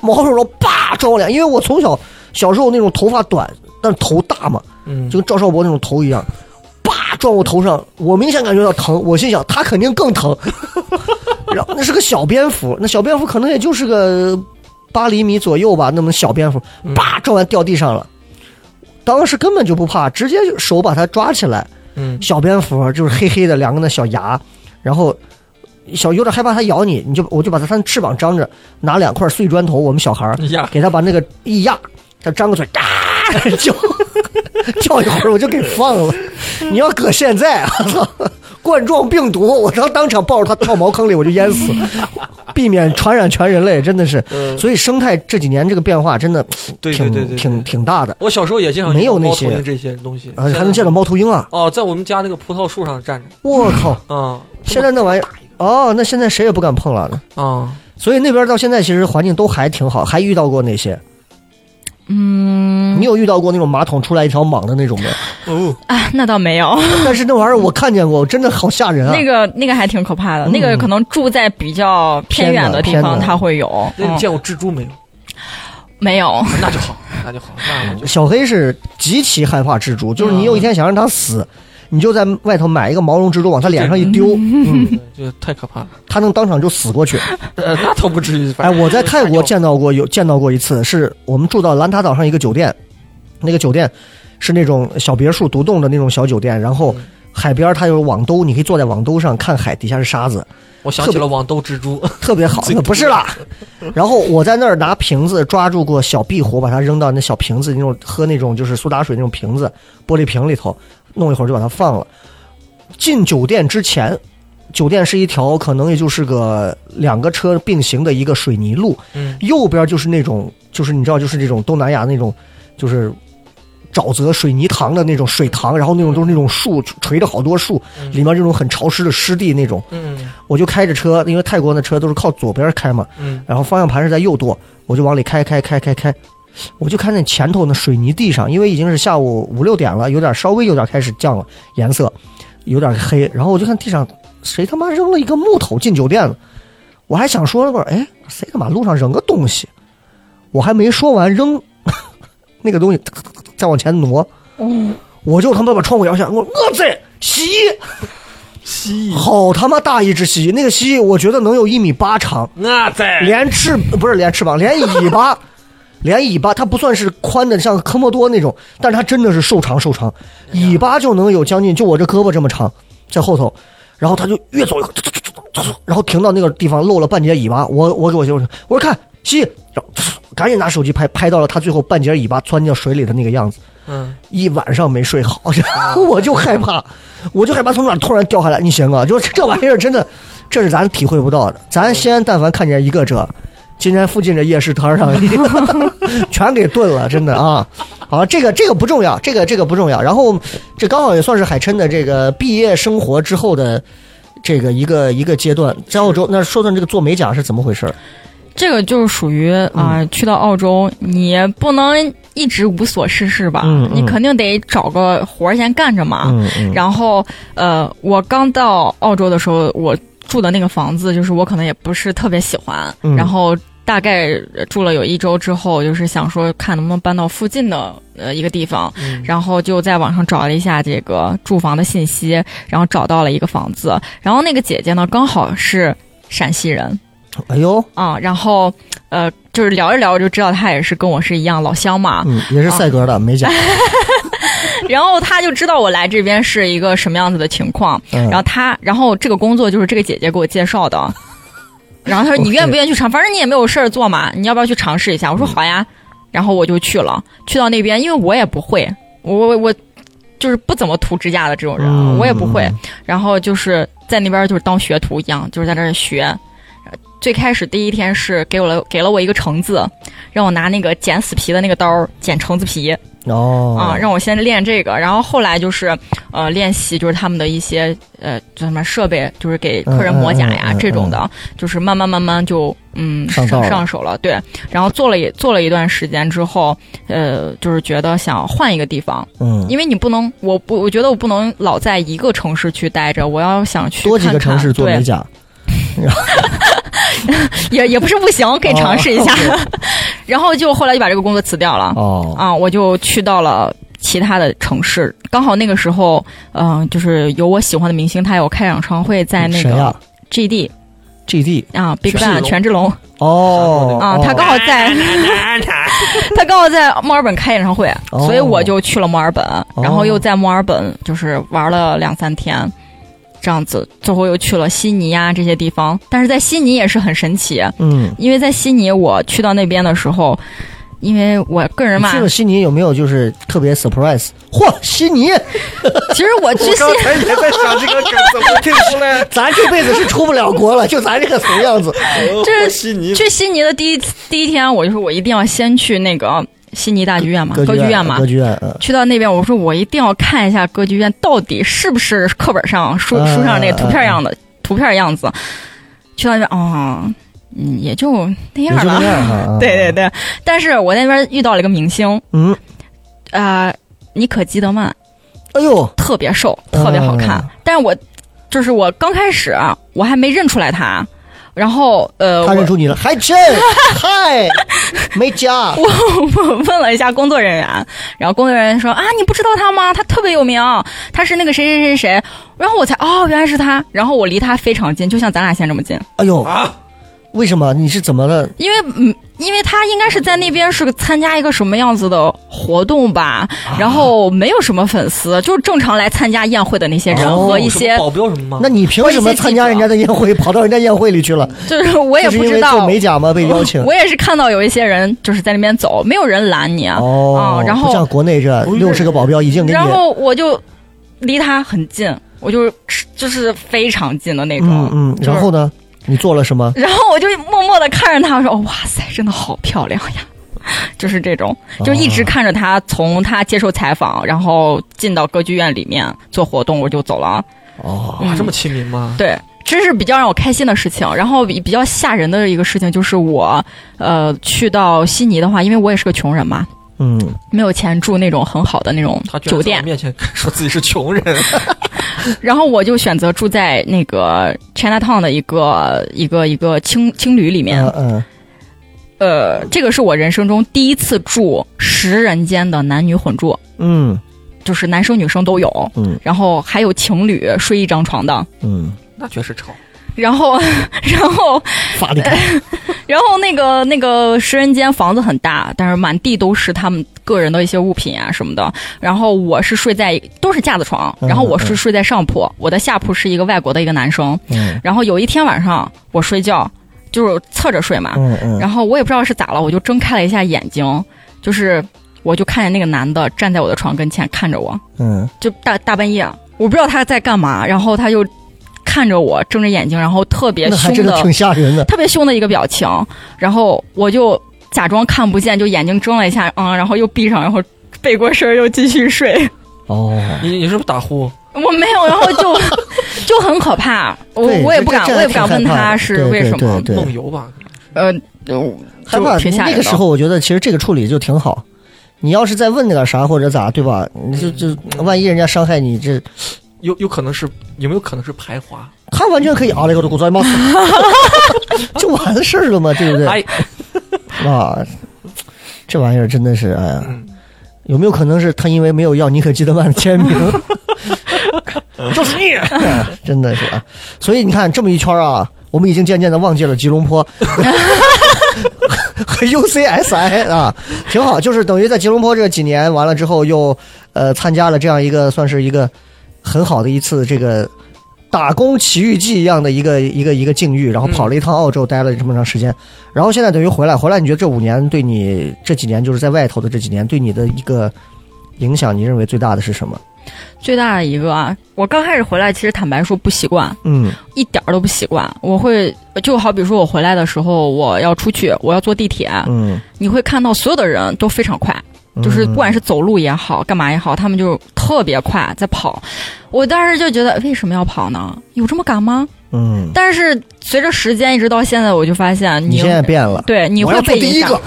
毛茸茸叭撞我脸，因为我从小小时候那种头发短，但头大嘛，
嗯，
就跟赵少博那种头一样，叭撞我头上，我明显感觉到疼。我心想他肯定更疼。然后那是个小蝙蝠，那小蝙蝠可能也就是个八厘米左右吧，那么小蝙蝠，叭撞完掉地上了。当时根本就不怕，直接就手把它抓起来。
嗯，
小蝙蝠就是黑黑的两个那小牙，然后小有点害怕它咬你，你就我就把它它的翅膀张着，拿两块碎砖头，我们小孩儿
呀，
给它把那个一压，它张个嘴，嘎叫 叫一会儿我就给放了。你要搁现在，我操，冠状病毒，我当当场抱着它跳茅坑里我就淹死，避免传染全人类，真的是。
嗯。
所以生态这几年这个变化真的挺
对对对对，
挺挺大的，
我小时候也经常
没有那些。
这些东西，
还能见到猫头鹰啊！
哦，在我们家那个葡萄树上站着，
我靠，
啊
现在那玩意儿，哦，那现在谁也不敢碰了。呢。
啊，
所以那边到现在其实环境都还挺好，还遇到过那些。
嗯，
你有遇到过那种马桶出来一条蟒的那种没有？
哦，
啊，那倒没有，
但是那玩意儿我看见过，真的好吓人啊！
那个那个还挺可怕的，
嗯
那个可能住在比较偏远的地方，它会有。嗯
那你见过蜘蛛没有？
没有？
那就好，那就好，那
小黑是极其害怕蜘蛛，就是你有一天想让它死，你就在外头买一个毛绒蜘蛛往他脸上一丢，嗯，
这太可怕了。
他能当场就死过去。
呃，那倒不至于。
哎，我在泰国见到过有见到过一次，是我们住到兰塔岛上一个酒店，那个酒店是那种小别墅独栋的那种小酒店，然后海边它有网兜，你可以坐在网兜上看海，底下是沙子，
我想起了网兜蜘蛛，
特别好。不是啦，然后我在那儿拿瓶子抓住过小壁虎，把它扔到那小瓶子那种喝那种就是苏打水那种瓶子玻璃瓶里头，弄一会儿就把它放了。进酒店之前，酒店是一条可能也就是个两个车并行的一个水泥路，
嗯
右边就是那种就是你知道就是那种东南亚那种就是沼泽水泥塘的那种水塘，然后那种都是那种树垂着好多树，里面这种很潮湿的湿地那种。
嗯
我就开着车，因为泰国的车都是靠左边开嘛，
嗯
然后方向盘是在右舵，我就往里开开开开开，我就看见前头那水泥地上，因为已经是下午五六点了，有点稍微有点开始降了颜色，有点黑，然后我就看地上谁他妈扔了一个木头进酒店了，我还想说那会儿，哎，谁他妈路上扔个东西，我还没说完扔 那个东西，再往前挪，我就他妈把窗户摇下，我我在蜥蜴。
蜥蜴，
好他妈大一只蜥蜴，那个蜥蜴我觉得能有一米八长，
那在
连翅不是连翅膀，连尾巴，连尾巴，它不算是宽的像科莫多那种，但是它真的是瘦长瘦长，尾巴就能有将近就我这胳膊这么长，在后头，然后它就越走越快，然后停到那个地方露了半截尾巴，我我给我媳妇说，我说看蜥蜴，然后赶紧拿手机拍，拍到了它最后半截尾巴钻进水里的那个样子。
嗯，
一晚上没睡好，我就害怕，我就害怕从哪突然掉下来。你行啊，就这玩意儿真的，这是咱体会不到的。咱西安但凡看见一个这，今天附近的夜市摊上 全给炖了，真的啊。好，这个这个不重要，这个这个不重要。然后这刚好也算是海琛的这个毕业生活之后的这个一个一个阶段，在澳洲那说说这个做美甲是怎么回事儿？
这个就是属于啊、去到澳洲，你不能一直无所事事吧？
嗯嗯
你肯定得找个活儿先干着嘛。然后呃，我刚到澳洲的时候，我住的那个房子，就是我可能也不是特别喜欢。
嗯
然后大概住了有一周之后，就是想说看能不能搬到附近的呃一个地方，
嗯。
然后就在网上找了一下这个住房的信息，然后找到了一个房子。然后那个姐姐呢，刚好是陕西人。
哎呦，
啊、然后呃，就是聊着聊着就知道她也是跟我是一样老乡嘛，
嗯，也是赛格的美甲，
然后他就知道我来这边是一个什么样子的情况，
嗯。
然后他，然后这个工作就是这个姐姐给我介绍的，然后他说你愿不愿意去尝，反正你也没有事儿做嘛，你要不要去尝试一下？我说好呀，然后我就去了，去到那边，因为我也不会，我我我就是不怎么涂指甲的这种人，
嗯
我也不会，然后就是在那边就是当学徒一样，就是在那儿学。最开始第一天是给我了给了我一个橙子，让我拿那个剪死皮的那个刀儿剪橙子皮。
哦。
啊，让我先练这个，然后后来就是呃练习就是他们的一些呃叫什么设备，就是给客人磨甲呀、
嗯嗯嗯嗯
这种的，就是慢慢慢慢就嗯
上
上手了，对，然后做了也做了一段时间之后，呃就是觉得想换一个地方，
嗯，
因为你不能我不我觉得我不能老在一个城市去待着，我要想去
多几个城市做
对。
美甲，
也也不是不行，可以尝试一下。
哦
然后就后来就把这个工作辞掉了，
哦，
啊，我就去到了其他的城市。刚好那个时候，嗯、就是有我喜欢的明星，他有开演唱会在那个
GD？GD
啊，Big Bang 权志龙。
哦。
啊，
哦
他刚好在 他刚好在墨尔本开演唱会，
哦。
所以我就去了墨尔本，然后又在墨尔本就是玩了两三天。这样子，最后又去了悉尼呀、这些地方，但是在悉尼也是很神奇，
嗯，
因为在悉尼我去到那边的时候，因为我个人嘛
去，了悉尼有没有就是特别 surprise？嚯，悉尼！
其实我去悉
才也在想这个梗怎么听出来。
咱这辈子是出不了国了，就咱这个怂样子。
这是
悉尼
去悉尼的第一第一天，我就说我一定要先去那个悉尼大剧院嘛，歌剧院嘛
歌。剧院，嗯
去到那边，我说我一定要看一下歌剧院到底是不是课本上书
嗯
书上那个图片样的图片样子。去到那边，哦，嗯，也就那样
也就那
了。
样 哈。啊
对对，对，但是我那边遇到了一个明星，
嗯，
呃，妮可基德曼，
哎呦，
特别瘦，特别好看。
嗯
但是我就是我刚开始啊我还没认出来他，然后呃，
他认出你了，还真，嗨，没加，
我问了一下工作人员，然后工作人员说啊，你不知道他吗？他特别有名，他是那个谁谁谁谁。然后我才哦，原来是他。然后我离他非常近，就像咱俩现在这么近。
哎呦，
啊，
为什么？你是怎么了？
因为嗯，因为他应该是在那边是个参加一个什么样子的活动吧，然后没有什么粉丝，就是正常来参加宴会的那些人
哦
和一些，
保镖什么吗？
那你凭什么参加人家的宴会，跑到人家宴会里去了？
就是我也不知道。
美甲吗？被邀请？
我也是看到有一些人就是在那边走，没有人拦你啊。然后
不像国内这六十个保镖已经给你
然，后我就离他很近，我就是就是非常近的那种。
嗯嗯，然后呢？你做了什么？
然后我就默默的看着他，我说：“哇塞，真的好漂亮呀 就是这种，就一直看着他从他接受采访，然后进到歌剧院里面做活动，我就走了。
哦，
哇，这么亲民吗？
对，这是比较让我开心的事情。然后比比较吓人的一个事情就是我，呃，去到悉尼的话，因为我也是个穷人嘛，
嗯，
没有钱住那种很好的那种酒店
面前说自己是穷人，
然后我就选择住在那个 Chinatown 的一个一个一个青青旅里面。
嗯嗯，
呃，这个是我人生中第一次住十人间的男女混住，
嗯
就是男生女生都有，
嗯
然后还有情侣睡一张床的，
嗯，
那确实吵。
然后，然后，然后那个那个十人间房子很大，但是满地都是他们个人的一些物品啊什么的。然后我是睡在都是架子床，
嗯
然后我是睡在上铺，我的下铺是一个外国的一个男生。
嗯。
然后有一天晚上我睡觉就是侧着睡嘛，
嗯嗯，
然后我也不知道是咋了，我就睁开了一下眼睛，就是我就看见那个男的站在我的床跟前看着我，
嗯。
就大大半夜，我不知道他在干嘛，然后他就看着我睁着眼睛，然后特别凶的
的挺吓人的。
特别凶的一个表情，然后我就假装看不见，就眼睛睁了一下，嗯，然后又闭上，然后背过身又继续睡。
哦，
你你是不是打呼？
我没有，然后就 就很可怕，我我也不敢，我也不敢问他是为什么，
梦游吧？
呃，就
害怕。
挺吓人的。
那个时候，我觉得其实这个处理就挺好。你要是再问那点啥或者咋，对吧？你就就万一人家伤害你，这
有有可能是有没有可能是排华？
他完全可以啊，那个都给我做冒死，就完事儿了嘛，对不对？
哎，
啊，这玩意儿真的是，哎呀，
嗯。
有没有可能是他因为没有要尼可基德曼的签名？
就是你，
哎真的是啊，所以你看这么一圈啊，我们已经渐渐的忘记了吉隆坡。和 UCSI 啊，挺好，就是等于在吉隆坡这几年完了之后，又呃参加了这样一个算是一个很好的一次这个打工奇遇记一样的一个一个一个境遇，然后跑了一趟澳洲，待了这么长时间，然后现在等于回来，回来你觉得这五年对你这几年就是在外头的这几年对你的一个影响，你认为最大的是什么？
最大的一个啊，我刚开始回来，其实坦白说不习惯，
嗯
一点儿都不习惯。我会就好比说我回来的时候，我要出去，我要坐地铁，
嗯，
你会看到所有的人都非常快，就是不管是走路也好，干嘛也好，他们就特别快在跑。我当时就觉得为什么要跑呢？有这么赶吗？
嗯，
但是随着时间一直到现在，我就发现
你现在变了。
对你会被影响
第一个，，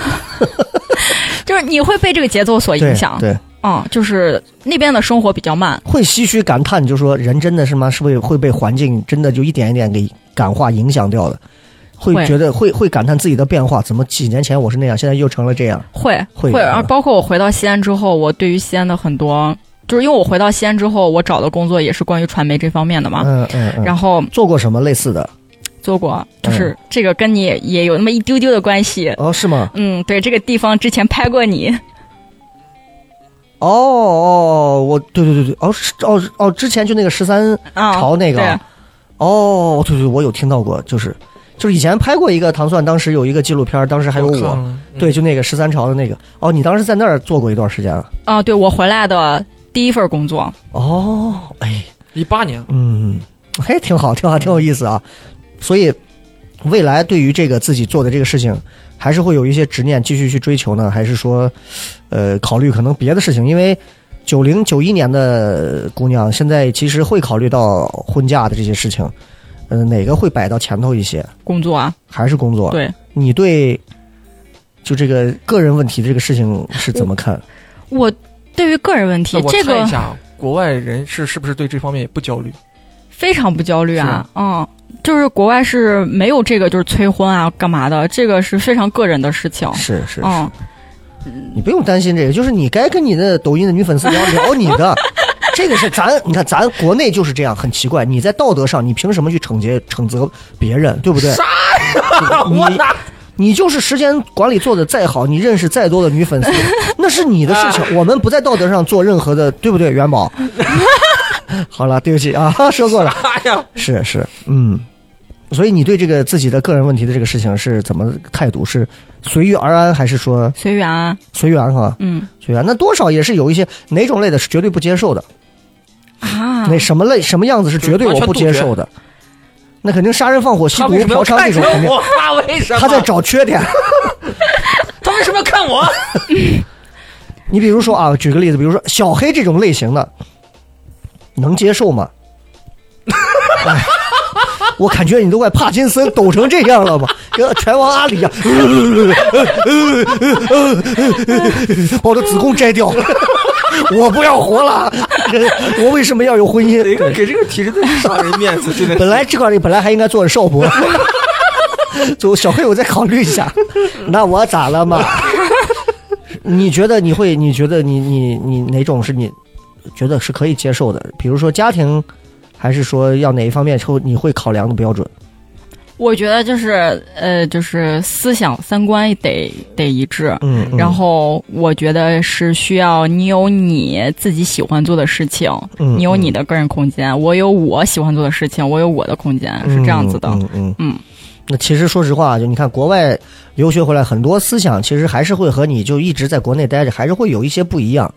就是你会被这个节奏所影响。
对，
嗯，就是那边的生活比较慢。
会唏嘘感叹，就说人真的是吗？是不是会被环境真的就一点一点给感化影响掉的？会
会
觉得会会感叹自己的变化，怎么几年前我是那样，现在又成了这样？
会
会
会，然后包括我回到西安之后，我对于西安的很多，就是因为我回到西安之后，我找的工作也是关于传媒这方面的嘛，
嗯嗯嗯。
然后
做过什么类似的？
做过，就是
嗯
这个跟你也有那么一丢丢的关系。
哦，是吗？
嗯，对，这个地方之前拍过你，
哦哦，我对对对对，哦是哦哦，之前就那个十三
啊，
朝那个哦对对，我有听到过，就是就是以前拍过一个糖蒜，当时有一个纪录片，当时还有我，
嗯
对，就那个十三朝的那个。哦，你当时在那儿做过一段时间啊？
啊，对我回来的第一份工作，
哦，哎，
一八年，
嗯，还挺好，挺好，挺有意思啊。所以未来对于这个自己做的这个事情，还是会有一些执念继续去追求呢，还是说，呃，考虑可能别的事情？因为九零九一年的姑娘，现在其实会考虑到婚嫁的这些事情，呃，哪个会摆到前头一些？
工作啊，
还是工作？
对
你对就这个个人问题的这个事情是怎么看？
我对于个人问题，
我
这个
猜一下，国外人士是不是对这方面也不焦虑？
非常不焦虑啊，嗯，就是国外是没有这个就是催婚啊干嘛的，这个是非常个人的事情，
是是是，
嗯，
你不用担心这个，就是你该跟你的抖音的女粉丝聊聊你的。这个是咱，你看咱国内就是这样，很奇怪。你在道德上，你凭什么去惩戒惩责别人，对不对？啥呀？你你就是时间管理做的再好，你认识再多的女粉丝，那是你的事情。我们不在道德上做任何的，对不对？元宝。好了，对不起啊，说过了。
哎呀，
是是，嗯，所以你对这个自己的个人问题的这个事情是怎么态度？是随遇而安，还是说
随缘啊，
随缘哈？
嗯
随缘，那多少也是有一些哪种类的是绝对不接受的，
啊，
那什么类什么样子是绝对我不接受的？那肯定杀人放火、吸毒、嫖娼这种肯定，
他为什么？
他在找缺点。
他 他为什么要看我？
你比如说啊，举个例子，比如说小黑这种类型的，能接受吗？哎，我感觉你都快帕金森抖成这样了吧，跟拳王阿里一样，把我的子宫摘掉，我不要活了，我为什么要有婚姻？
给这个体制的杀人面子？真的
本来这块里本来还应该做少博，就小黑，我再考虑一下。那我咋了嘛？你觉得你会？你觉得你你你哪种是你觉得是可以接受的？比如说家庭，还是说要哪一方面抽你会考量的标准？
我觉得就是呃，就是思想三观得得一致。
嗯，嗯
然后我觉得是需要你有你自己喜欢做的事情，
嗯
你有你的个人空间，我有我喜欢做的事情，我有我的空间，是这样子的。
嗯嗯
嗯
那其实说实话，就你看国外留学回来，很多思想其实还是会和你就一直在国内待着，还是会有一些不一样。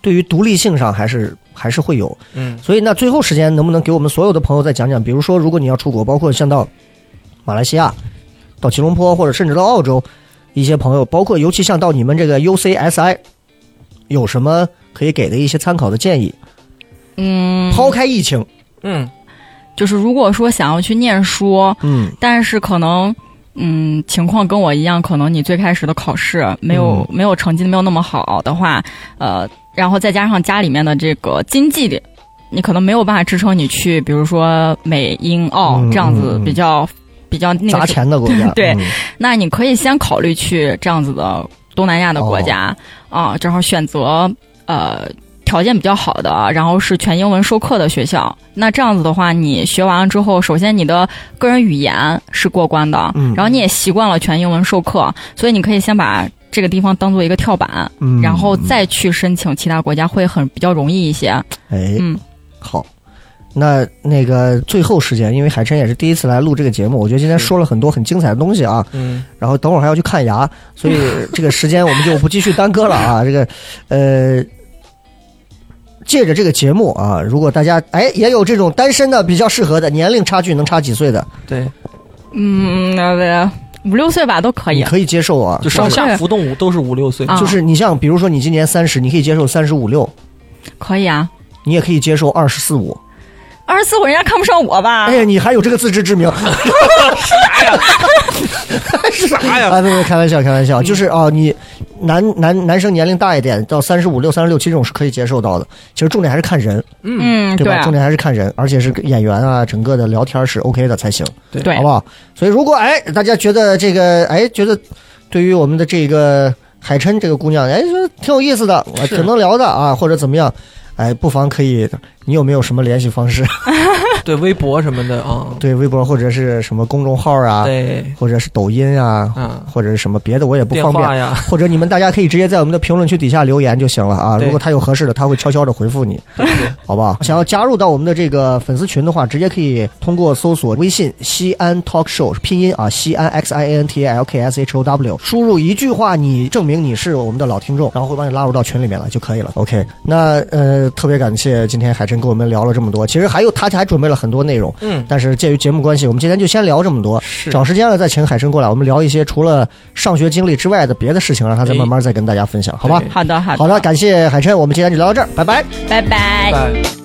对于独立性上，还是还是会有。
嗯
所以那最后时间能不能给我们所有的朋友再讲讲？比如说，如果你要出国，包括像到马来西亚、到吉隆坡，或者甚至到澳洲，一些朋友，包括尤其像到你们这个 UCSI，有什么可以给的一些参考的建议？
嗯，
抛开疫情，
嗯
就是如果说想要去念书，
嗯
但是可能。嗯，情况跟我一样，可能你最开始的考试没有、没有成绩没有那么好的话，呃，然后再加上家里面的这个经济的，你可能没有办法支撑你去，比如说美英澳
嗯
这样子比较、比较那
砸
个
钱的国家，
对
嗯。
那你可以先考虑去这样子的东南亚的国家、啊，正好选择呃条件比较好的，然后是全英文授课的学校。那这样子的话，你学完了之后，首先你的个人语言是过关的，
嗯
然后你也习惯了全英文授课，所以你可以先把这个地方当做一个跳板，
嗯
然后再去申请其他国家，会很比较容易一些。
哎，
嗯，
好，那那个最后时间，因为海晨也是第一次来录这个节目，我觉得今天说了很多很精彩的东西啊。
嗯，
然后等会儿还要去看牙，所以这个时间我们就不继续耽搁了啊。这个呃，借着这个节目啊，如果大家哎也有这种单身的比较适合的，年龄差距能差几岁的，
对，
嗯，那个五六岁吧都可以。
你可以接受啊。
就上下浮动都是五六岁。
啊
就是你像比如说你今年三十，你可以接受三十五六，
可以啊，
你也可以接受二十四五。
二十四五人家看不上我吧？
哎呀，你还有这个自知之明。
啥呀？
啥呀啊，不不，开玩笑，开玩笑，就是啊，你男男男生年龄大一点，到三十五六、三十六七这种是可以接受到的。其实重点还是看人，
嗯，
对吧？
啊
重点还是看人，而且是演员啊，整个的聊天是 OK 的才行，
对
好不好？所以如果哎，大家觉得这个哎，觉得对于我们的这个海琛这个姑娘，哎，说挺有意思的，挺能聊的啊，或者怎么样，哎，不妨可以，你有没有什么联系方式？
对，微博什么的啊，
对，微博或者是什么公众号啊，
对，
或者是抖音啊，
嗯，
或者是什么别的，我也不方便。或者你们大家可以直接在我们的评论区底下留言就行了啊。如果他有合适的，他会悄悄的回复你，好不好？想要加入到我们的这个粉丝群的话，直接可以通过搜索微信“西安 Talk Show” 拼音啊，西安 X I A N T A L K S H O W，输入一句话，你证明你是我们的老听众，然后会把你拉入到群里面来就可以了。OK，那呃，特别感谢今天海晨跟我们聊了这么多，其实还有他还准备了很多内容，
嗯，
但是鉴于节目关系，我们今天就先聊这么多。
是
找时间了再请海生过来，我们聊一些除了上学经历之外的别的事情，让他再
哎
慢慢再跟大家分享，好吧？
好的，好的，
好的，感谢海琛，我们今天就聊到这儿，拜拜。
拜拜。
拜。